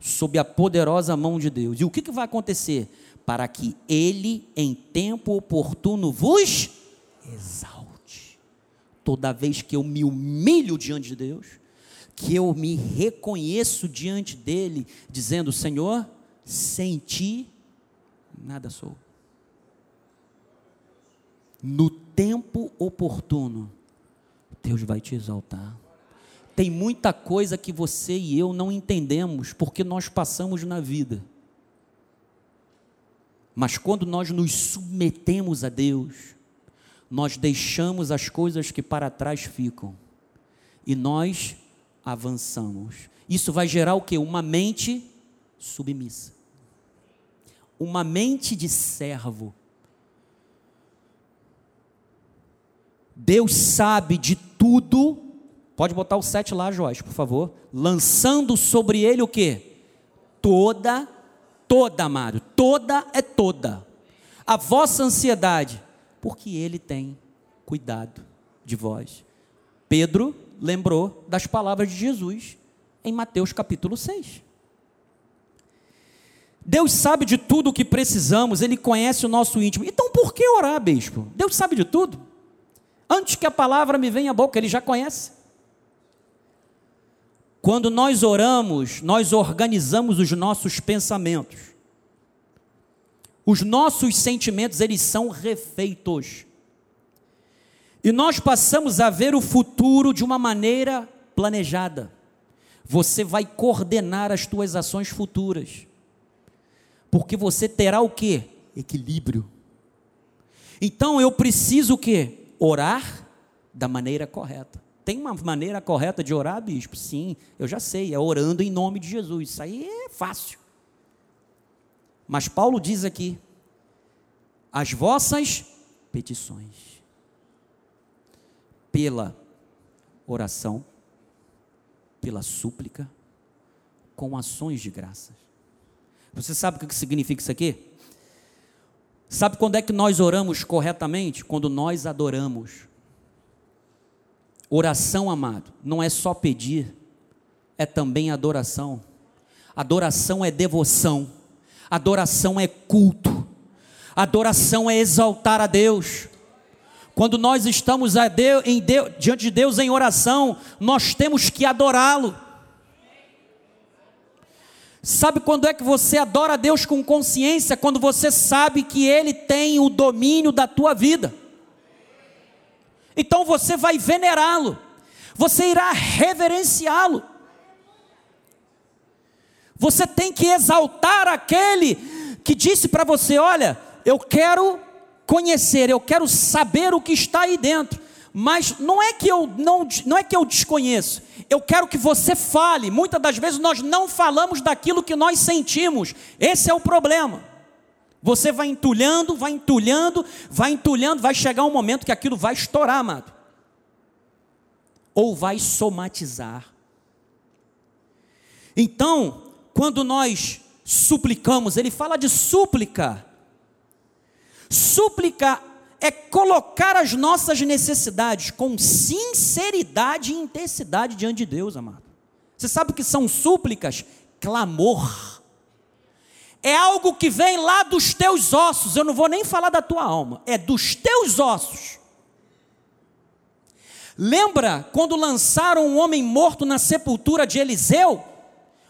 Speaker 1: sob a poderosa mão de Deus. E o que, que vai acontecer? Para que Ele, em tempo oportuno, vos exalte. Toda vez que eu me humilho diante de Deus, que eu me reconheço diante dEle, dizendo: Senhor, sem ti, nada sou. No tempo oportuno, Deus vai te exaltar. Tem muita coisa que você e eu não entendemos porque nós passamos na vida. Mas quando nós nos submetemos a Deus, nós deixamos as coisas que para trás ficam e nós avançamos. Isso vai gerar o que? Uma mente submissa. Uma mente de servo Deus sabe de tudo. Pode botar o 7 lá, Joás, por favor. Lançando sobre ele o que? Toda, toda, amado. Toda é toda. A vossa ansiedade, porque ele tem cuidado de vós. Pedro lembrou das palavras de Jesus em Mateus capítulo 6. Deus sabe de tudo o que precisamos, Ele conhece o nosso íntimo. Então por que orar, bispo? Deus sabe de tudo. Antes que a palavra me venha à boca, ele já conhece. Quando nós oramos, nós organizamos os nossos pensamentos. Os nossos sentimentos, eles são refeitos. E nós passamos a ver o futuro de uma maneira planejada. Você vai coordenar as tuas ações futuras. Porque você terá o que? Equilíbrio. Então eu preciso o quê? orar da maneira correta. Tem uma maneira correta de orar, bispo? Sim, eu já sei, é orando em nome de Jesus. Isso aí é fácil. Mas Paulo diz aqui: as vossas petições, pela oração, pela súplica, com ações de graças. Você sabe o que significa isso aqui? Sabe quando é que nós oramos corretamente? Quando nós adoramos. Oração, amado, não é só pedir, é também adoração. Adoração é devoção, adoração é culto, adoração é exaltar a Deus. Quando nós estamos Deus, Deus, diante de Deus em oração, nós temos que adorá-lo. Sabe quando é que você adora a Deus com consciência? Quando você sabe que Ele tem o domínio da tua vida. Então você vai venerá-lo, você irá reverenciá-lo. Você tem que exaltar aquele que disse para você: Olha, eu quero conhecer, eu quero saber o que está aí dentro. Mas não é que eu não, não é que eu desconheço. Eu quero que você fale. Muitas das vezes nós não falamos daquilo que nós sentimos. Esse é o problema. Você vai entulhando, vai entulhando, vai entulhando, vai chegar um momento que aquilo vai estourar, amado. Ou vai somatizar. Então, quando nós suplicamos, ele fala de súplica. Súplica é colocar as nossas necessidades com sinceridade e intensidade diante de Deus, amado. Você sabe o que são súplicas? Clamor. É algo que vem lá dos teus ossos, eu não vou nem falar da tua alma, é dos teus ossos. Lembra quando lançaram um homem morto na sepultura de Eliseu?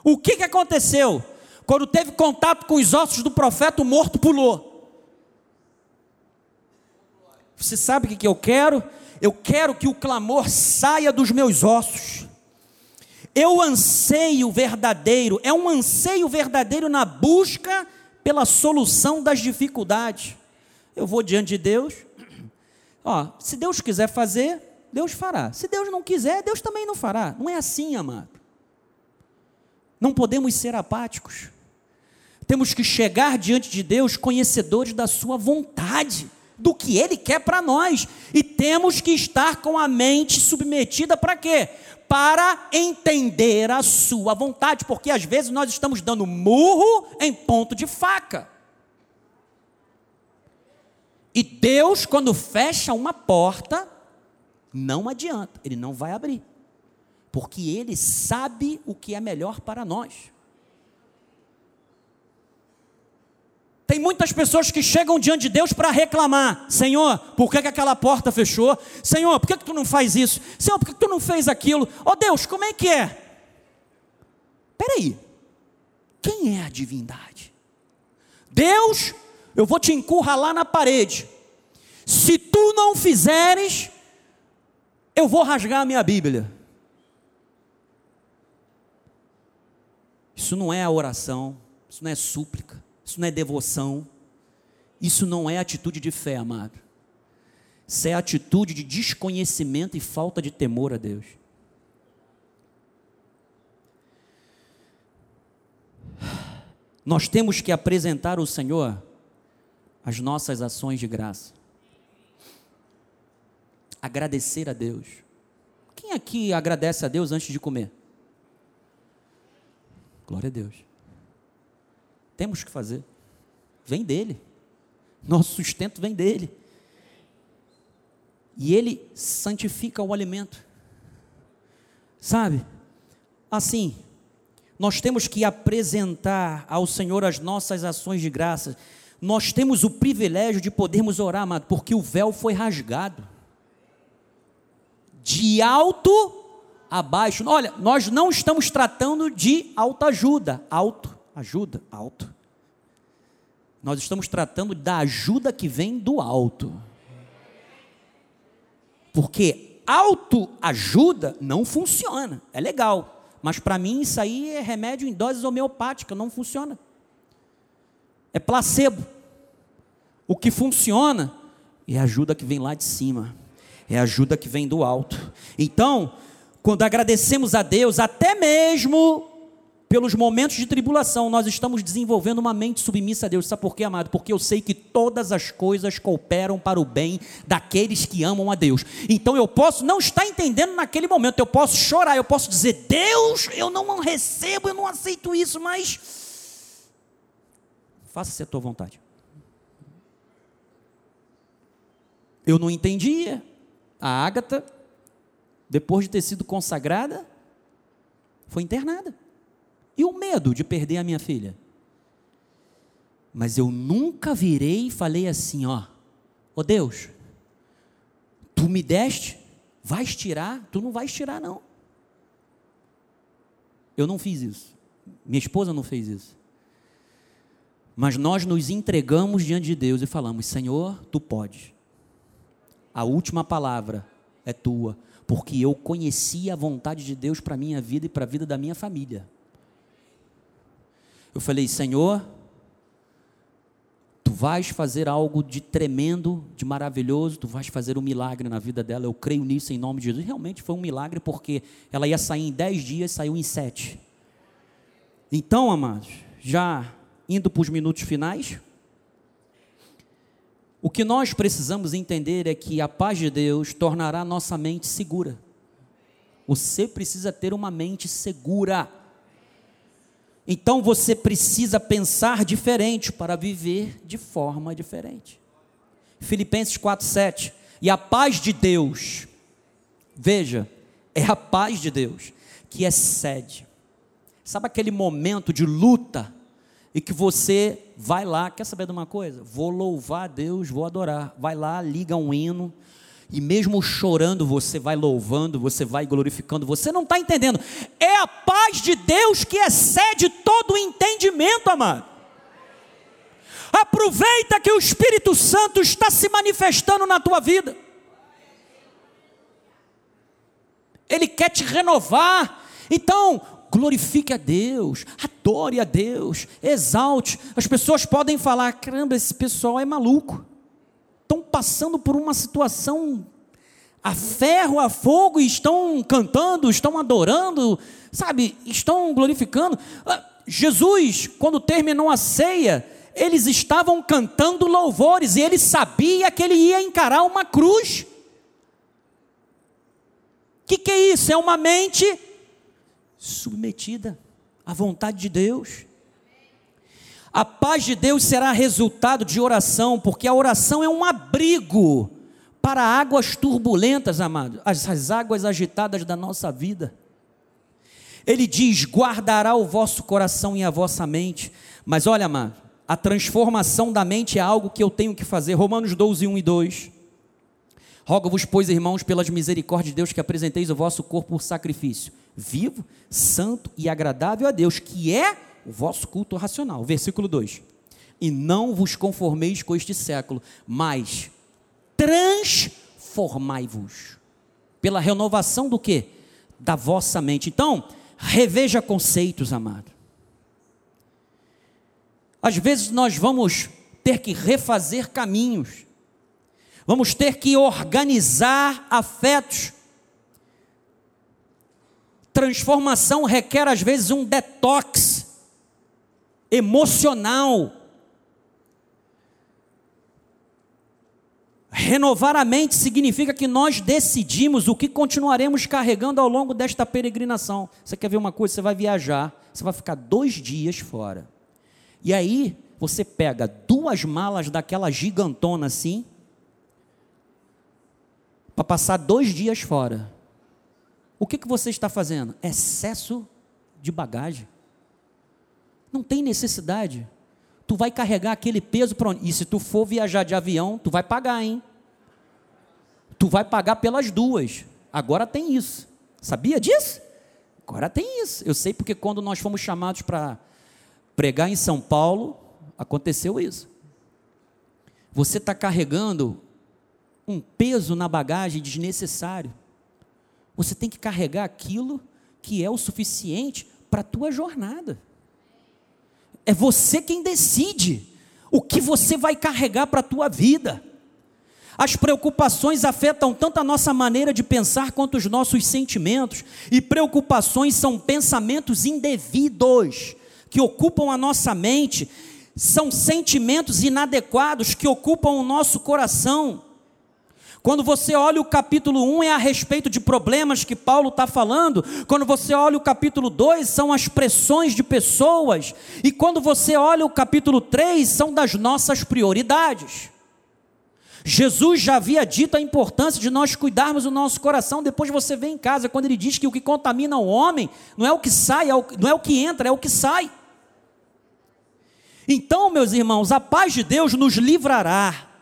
Speaker 1: O que, que aconteceu? Quando teve contato com os ossos do profeta, o morto pulou. Você sabe o que, que eu quero? Eu quero que o clamor saia dos meus ossos. Eu anseio verdadeiro, é um anseio verdadeiro na busca pela solução das dificuldades. Eu vou diante de Deus, ó, se Deus quiser fazer, Deus fará. Se Deus não quiser, Deus também não fará. Não é assim, amado. Não podemos ser apáticos. Temos que chegar diante de Deus conhecedores da Sua vontade, do que Ele quer para nós. E temos que estar com a mente submetida para quê? Para entender a Sua vontade, porque às vezes nós estamos dando murro em ponto de faca. E Deus, quando fecha uma porta, não adianta, Ele não vai abrir, porque Ele sabe o que é melhor para nós. Muitas pessoas que chegam diante de Deus para reclamar: Senhor, por que, que aquela porta fechou? Senhor, por que, que tu não faz isso? Senhor, por que, que tu não fez aquilo? Oh Deus, como é que é? Peraí, quem é a divindade? Deus, eu vou te encurralar na parede. Se tu não fizeres, eu vou rasgar a minha Bíblia. Isso não é a oração, isso não é súplica. Isso não é devoção. Isso não é atitude de fé, amado. Isso é atitude de desconhecimento e falta de temor a Deus. Nós temos que apresentar ao Senhor as nossas ações de graça. Agradecer a Deus. Quem aqui agradece a Deus antes de comer? Glória a Deus. Temos que fazer. Vem dele. Nosso sustento vem dele. E ele santifica o alimento. Sabe? Assim, nós temos que apresentar ao Senhor as nossas ações de graça. Nós temos o privilégio de podermos orar, amado, porque o véu foi rasgado. De alto a baixo. Olha, nós não estamos tratando de autoajuda, alto ajuda alto. Nós estamos tratando da ajuda que vem do alto. Porque autoajuda não funciona. É legal. Mas para mim isso aí é remédio em doses homeopáticas, não funciona. É placebo. O que funciona é a ajuda que vem lá de cima. É a ajuda que vem do alto. Então, quando agradecemos a Deus, até mesmo pelos momentos de tribulação, nós estamos desenvolvendo uma mente submissa a Deus. Sabe por quê, amado? Porque eu sei que todas as coisas cooperam para o bem daqueles que amam a Deus. Então eu posso não estar entendendo naquele momento, eu posso chorar, eu posso dizer: Deus, eu não recebo, eu não aceito isso, mas faça-se a tua vontade. Eu não entendia. A Ágata, depois de ter sido consagrada, foi internada. E o medo de perder a minha filha? Mas eu nunca virei e falei assim, ó, ó oh Deus, tu me deste, vais tirar? Tu não vais tirar não. Eu não fiz isso. Minha esposa não fez isso. Mas nós nos entregamos diante de Deus e falamos: Senhor, tu podes. A última palavra é tua, porque eu conheci a vontade de Deus para a minha vida e para a vida da minha família. Eu falei, Senhor, tu vais fazer algo de tremendo, de maravilhoso, tu vais fazer um milagre na vida dela. Eu creio nisso em nome de Jesus. Realmente foi um milagre porque ela ia sair em dez dias, saiu em sete. Então, amados, já indo para os minutos finais, o que nós precisamos entender é que a paz de Deus tornará nossa mente segura. Você precisa ter uma mente segura. Então você precisa pensar diferente para viver de forma diferente. Filipenses 4:7. E a paz de Deus, veja, é a paz de Deus que excede. Sabe aquele momento de luta e que você vai lá, quer saber de uma coisa? Vou louvar a Deus, vou adorar. Vai lá, liga um hino E mesmo chorando, você vai louvando, você vai glorificando. Você não está entendendo. É a paz de Deus que excede todo o entendimento, amado. Aproveita que o Espírito Santo está se manifestando na tua vida. Ele quer te renovar. Então, glorifique a Deus, adore a Deus, exalte. As pessoas podem falar: caramba, esse pessoal é maluco. Estão passando por uma situação a ferro, a fogo, e estão cantando, estão adorando, sabe, estão glorificando. Ah, Jesus, quando terminou a ceia, eles estavam cantando louvores e ele sabia que ele ia encarar uma cruz. O que, que é isso? É uma mente submetida à vontade de Deus. A paz de Deus será resultado de oração, porque a oração é um abrigo para águas turbulentas, amado, as, as águas agitadas da nossa vida. Ele diz: guardará o vosso coração e a vossa mente. Mas olha, amado, a transformação da mente é algo que eu tenho que fazer. Romanos 12, 1 e 2. Rogo-vos, pois, irmãos, pelas misericórdias de Deus, que apresenteis o vosso corpo por sacrifício, vivo, santo e agradável a Deus, que é o vosso culto racional. Versículo 2. E não vos conformeis com este século, mas transformai-vos pela renovação do que? Da vossa mente. Então, reveja conceitos, amado. Às vezes nós vamos ter que refazer caminhos, vamos ter que organizar afetos. Transformação requer às vezes um detox emocional. Renovar a mente significa que nós decidimos o que continuaremos carregando ao longo desta peregrinação. Você quer ver uma coisa? Você vai viajar, você vai ficar dois dias fora. E aí, você pega duas malas daquela gigantona assim, para passar dois dias fora. O que, que você está fazendo? Excesso de bagagem. Não tem necessidade. Tu vai carregar aquele peso para onde? E se tu for viajar de avião, tu vai pagar, hein? Tu vai pagar pelas duas. Agora tem isso. Sabia disso? Agora tem isso. Eu sei porque quando nós fomos chamados para pregar em São Paulo, aconteceu isso. Você está carregando um peso na bagagem desnecessário. Você tem que carregar aquilo que é o suficiente para a tua jornada. É você quem decide o que você vai carregar para a tua vida. As preocupações afetam tanto a nossa maneira de pensar quanto os nossos sentimentos, e preocupações são pensamentos indevidos que ocupam a nossa mente, são sentimentos inadequados que ocupam o nosso coração. Quando você olha o capítulo 1 é a respeito de problemas que Paulo está falando. Quando você olha o capítulo 2 são as pressões de pessoas. E quando você olha o capítulo 3 são das nossas prioridades. Jesus já havia dito a importância de nós cuidarmos do nosso coração. Depois você vem em casa, quando ele diz que o que contamina o homem não é o que sai, é o, não é o que entra, é o que sai. Então, meus irmãos, a paz de Deus nos livrará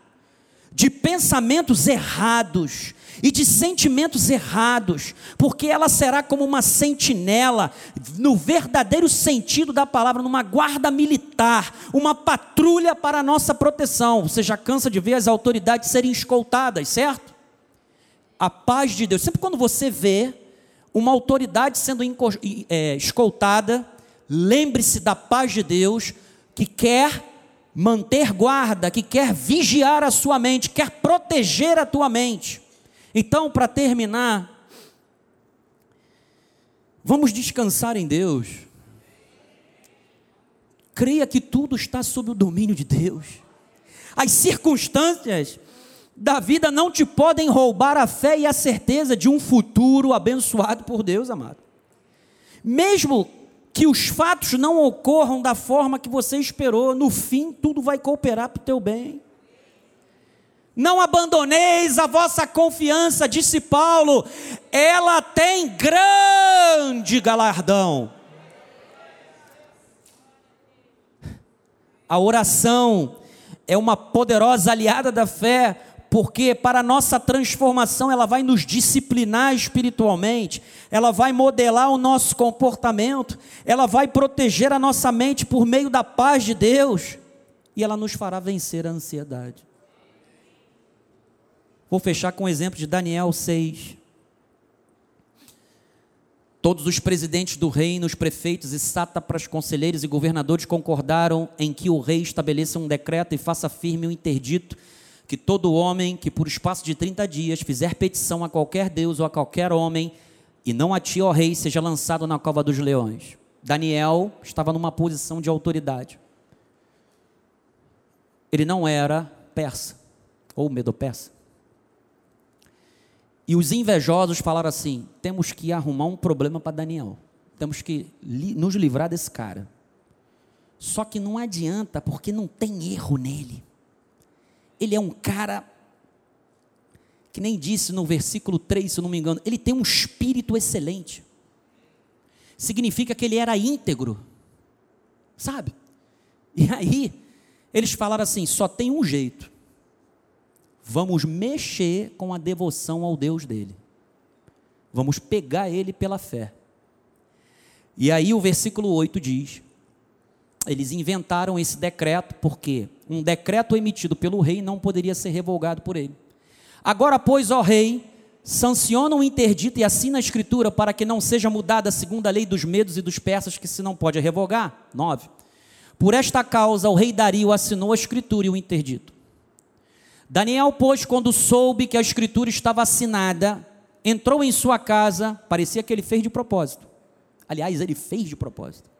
Speaker 1: de pensamentos errados e de sentimentos errados, porque ela será como uma sentinela, no verdadeiro sentido da palavra, numa guarda militar, uma patrulha para a nossa proteção. Você já cansa de ver as autoridades serem escoltadas, certo? A paz de Deus, sempre quando você vê uma autoridade sendo é, escoltada, lembre-se da paz de Deus, que quer manter guarda, que quer vigiar a sua mente, quer proteger a tua mente. Então, para terminar, vamos descansar em Deus. Creia que tudo está sob o domínio de Deus. As circunstâncias da vida não te podem roubar a fé e a certeza de um futuro abençoado por Deus, amado. Mesmo que os fatos não ocorram da forma que você esperou, no fim tudo vai cooperar para o teu bem. Não abandoneis a vossa confiança, disse Paulo, ela tem grande galardão. A oração é uma poderosa aliada da fé, Porque para a nossa transformação ela vai nos disciplinar espiritualmente, ela vai modelar o nosso comportamento, ela vai proteger a nossa mente por meio da paz de Deus e ela nos fará vencer a ansiedade. Vou fechar com o exemplo de Daniel 6. Todos os presidentes do reino, os prefeitos e sátrapas, conselheiros e governadores concordaram em que o rei estabeleça um decreto e faça firme o um interdito que todo homem que por espaço de 30 dias fizer petição a qualquer deus ou a qualquer homem, e não a ti, ó rei, seja lançado na cova dos leões. Daniel estava numa posição de autoridade. Ele não era persa, ou medo-persa. E os invejosos falaram assim: temos que arrumar um problema para Daniel. Temos que li nos livrar desse cara. Só que não adianta, porque não tem erro nele. Ele é um cara que nem disse no versículo 3, se não me engano, ele tem um espírito excelente. Significa que ele era íntegro. Sabe? E aí, eles falaram assim: só tem um jeito vamos mexer com a devoção ao Deus dele. Vamos pegar ele pela fé. E aí o versículo 8 diz: eles inventaram esse decreto porque um decreto emitido pelo rei não poderia ser revogado por ele. Agora, pois, ó rei, sanciona um interdito e assina a escritura para que não seja mudada a lei dos medos e dos persas, que se não pode revogar. 9. Por esta causa, o rei Dario assinou a escritura e o interdito. Daniel, pois, quando soube que a escritura estava assinada, entrou em sua casa, parecia que ele fez de propósito. Aliás, ele fez de propósito.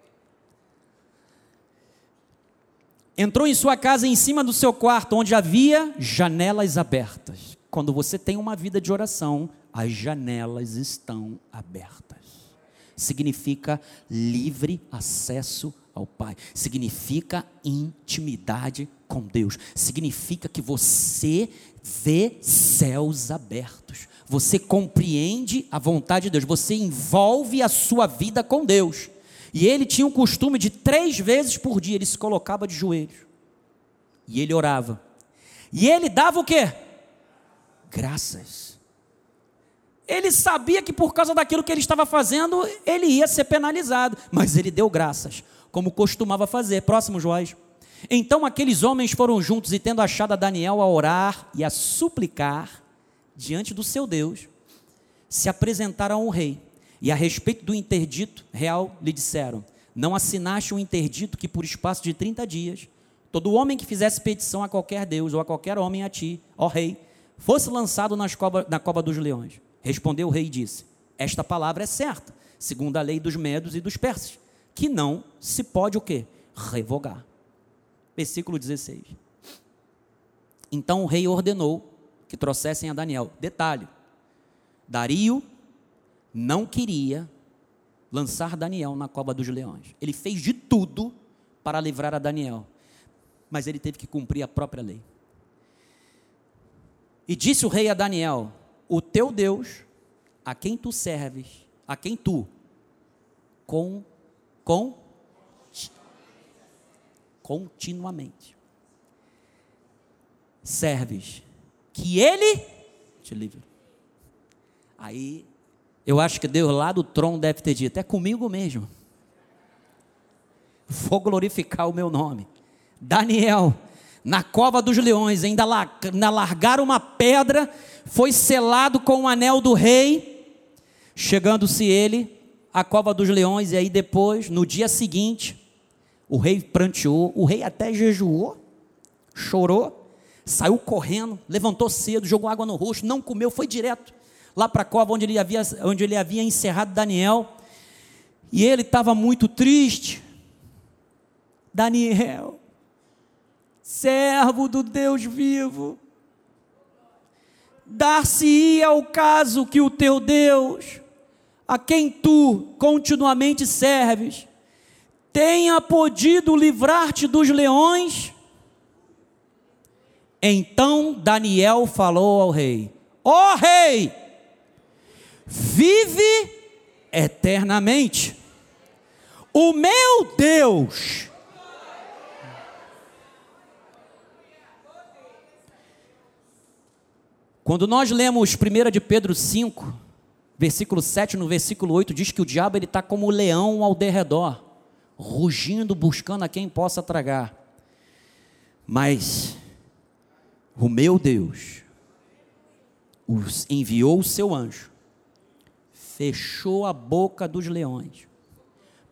Speaker 1: Entrou em sua casa em cima do seu quarto, onde havia janelas abertas. Quando você tem uma vida de oração, as janelas estão abertas. Significa livre acesso ao Pai, significa intimidade com Deus, significa que você vê céus abertos, você compreende a vontade de Deus, você envolve a sua vida com Deus. E ele tinha o costume de três vezes por dia ele se colocava de joelhos e ele orava. E ele dava o quê? Graças. Ele sabia que por causa daquilo que ele estava fazendo, ele ia ser penalizado, mas ele deu graças como costumava fazer. Próximo, Joás. Então aqueles homens foram juntos e, tendo achado a Daniel a orar e a suplicar diante do seu Deus, se apresentaram ao rei. E a respeito do interdito real, lhe disseram: Não assinaste um interdito que, por espaço de 30 dias, todo homem que fizesse petição a qualquer Deus ou a qualquer homem a ti, ó rei, fosse lançado nas cova, na cova dos leões. Respondeu o rei e disse: Esta palavra é certa, segundo a lei dos medos e dos persas que não se pode o quê? Revogar. Versículo 16. Então o rei ordenou que trouxessem a Daniel. Detalhe: Dario não queria lançar Daniel na cova dos leões. Ele fez de tudo para livrar a Daniel, mas ele teve que cumprir a própria lei. E disse o rei a Daniel: O teu Deus, a quem tu serves, a quem tu com com continuamente. Serves que ele te livre. Aí eu acho que Deus lá do trono deve ter dito: é comigo mesmo. Vou glorificar o meu nome. Daniel, na cova dos leões, ainda, largaram uma pedra, foi selado com o anel do rei. Chegando-se ele, a cova dos leões, e aí depois, no dia seguinte, o rei pranteou, o rei até jejuou, chorou, saiu correndo, levantou cedo, jogou água no rosto, não comeu, foi direto lá para a cova onde ele, havia, onde ele havia encerrado Daniel. E ele estava muito triste. Daniel, servo do Deus vivo, dar-se-ia ao caso que o teu Deus a quem tu continuamente serves, tenha podido livrar-te dos leões? Então Daniel falou ao rei: Ó oh, rei, vive eternamente. O meu Deus Quando nós lemos 1 de Pedro 5, versículo 7 no versículo 8, diz que o diabo ele está como o leão ao derredor, rugindo, buscando a quem possa tragar. Mas o meu Deus os enviou o seu anjo, fechou a boca dos leões,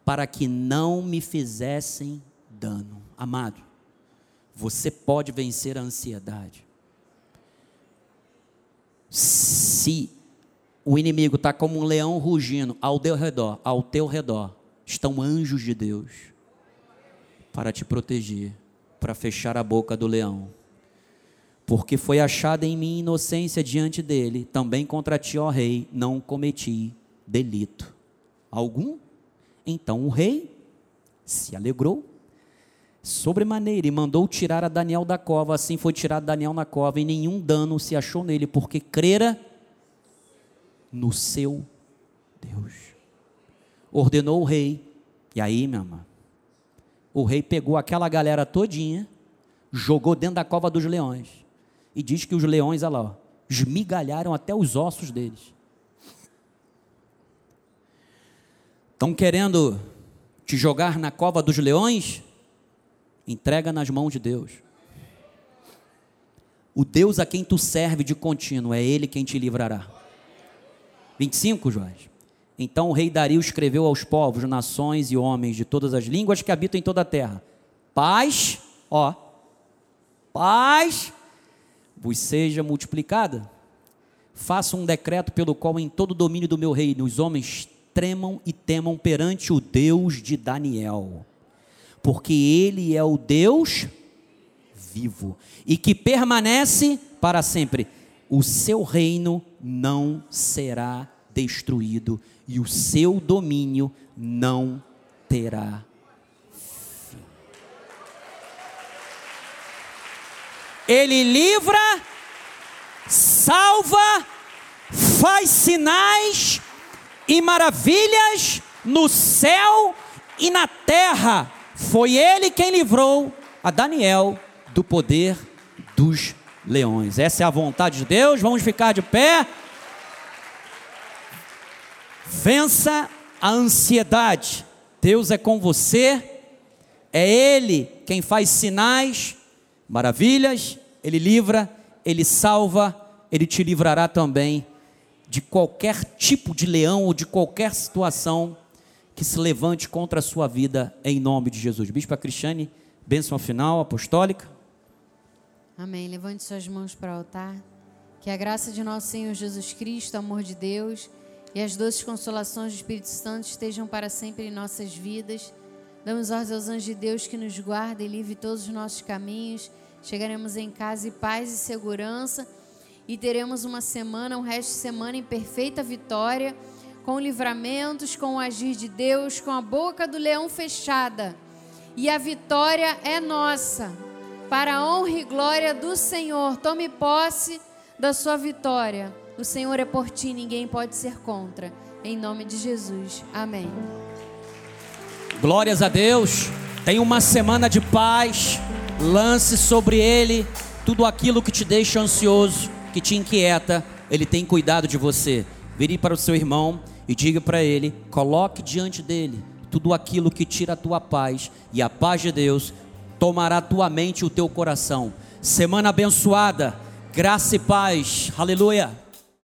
Speaker 1: para que não me fizessem dano. Amado, você pode vencer a ansiedade. Se o inimigo está como um leão rugindo ao teu redor, ao teu redor, estão anjos de Deus para te proteger, para fechar a boca do leão. Porque foi achada em mim inocência diante dele, também contra ti, ó rei, não cometi delito algum. Então o rei se alegrou sobremaneira e mandou tirar a Daniel da cova. Assim foi tirado Daniel na cova e nenhum dano se achou nele, porque crera no seu Deus. Ordenou o rei. E aí, minha irmã, o rei pegou aquela galera todinha, jogou dentro da cova dos leões. E diz que os leões, olha lá, esmigalharam até os ossos deles. Estão querendo te jogar na cova dos leões? Entrega nas mãos de Deus. O Deus a quem tu serve de contínuo, é Ele quem te livrará. 25, Jorge. Então o rei Dario escreveu aos povos, nações e homens de todas as línguas que habitam em toda a terra: Paz, ó, paz vos seja multiplicada. Faça um decreto pelo qual em todo o domínio do meu reino os homens tremam e temam perante o Deus de Daniel porque Ele é o Deus vivo e que permanece para sempre. O seu reino não será destruído e o seu domínio não terá Ele livra, salva, faz sinais e maravilhas no céu e na terra foi ele quem livrou a Daniel do poder dos leões. Essa é a vontade de Deus. Vamos ficar de pé. Vença a ansiedade. Deus é com você. É Ele quem faz sinais, maravilhas. Ele livra, Ele salva, Ele te livrará também de qualquer tipo de leão ou de qualquer situação que se levante contra a sua vida em nome de Jesus. Bispo Cristiane, bênção final apostólica.
Speaker 2: Amém. Levante suas mãos para o altar. Que a graça de nosso Senhor Jesus Cristo, o amor de Deus e as doces consolações do Espírito Santo estejam para sempre em nossas vidas. Damos ordens aos anjos de Deus que nos guardem e livre todos os nossos caminhos. Chegaremos em casa em paz e segurança e teremos uma semana, um resto de semana em perfeita vitória com livramentos, com o agir de Deus, com a boca do leão fechada. E a vitória é nossa, para a honra e glória do Senhor. Tome posse da sua vitória. O Senhor é por ti, ninguém pode ser contra. Em nome de Jesus. Amém.
Speaker 1: Glórias a Deus. Tenha uma semana de paz. Lance sobre ele tudo aquilo que te deixa ansioso, que te inquieta. Ele tem cuidado de você. Vire para o seu irmão e diga para ele: coloque diante dele tudo aquilo que tira a tua paz, e a paz de Deus tomará a tua mente e o teu coração. Semana abençoada, graça e paz, aleluia.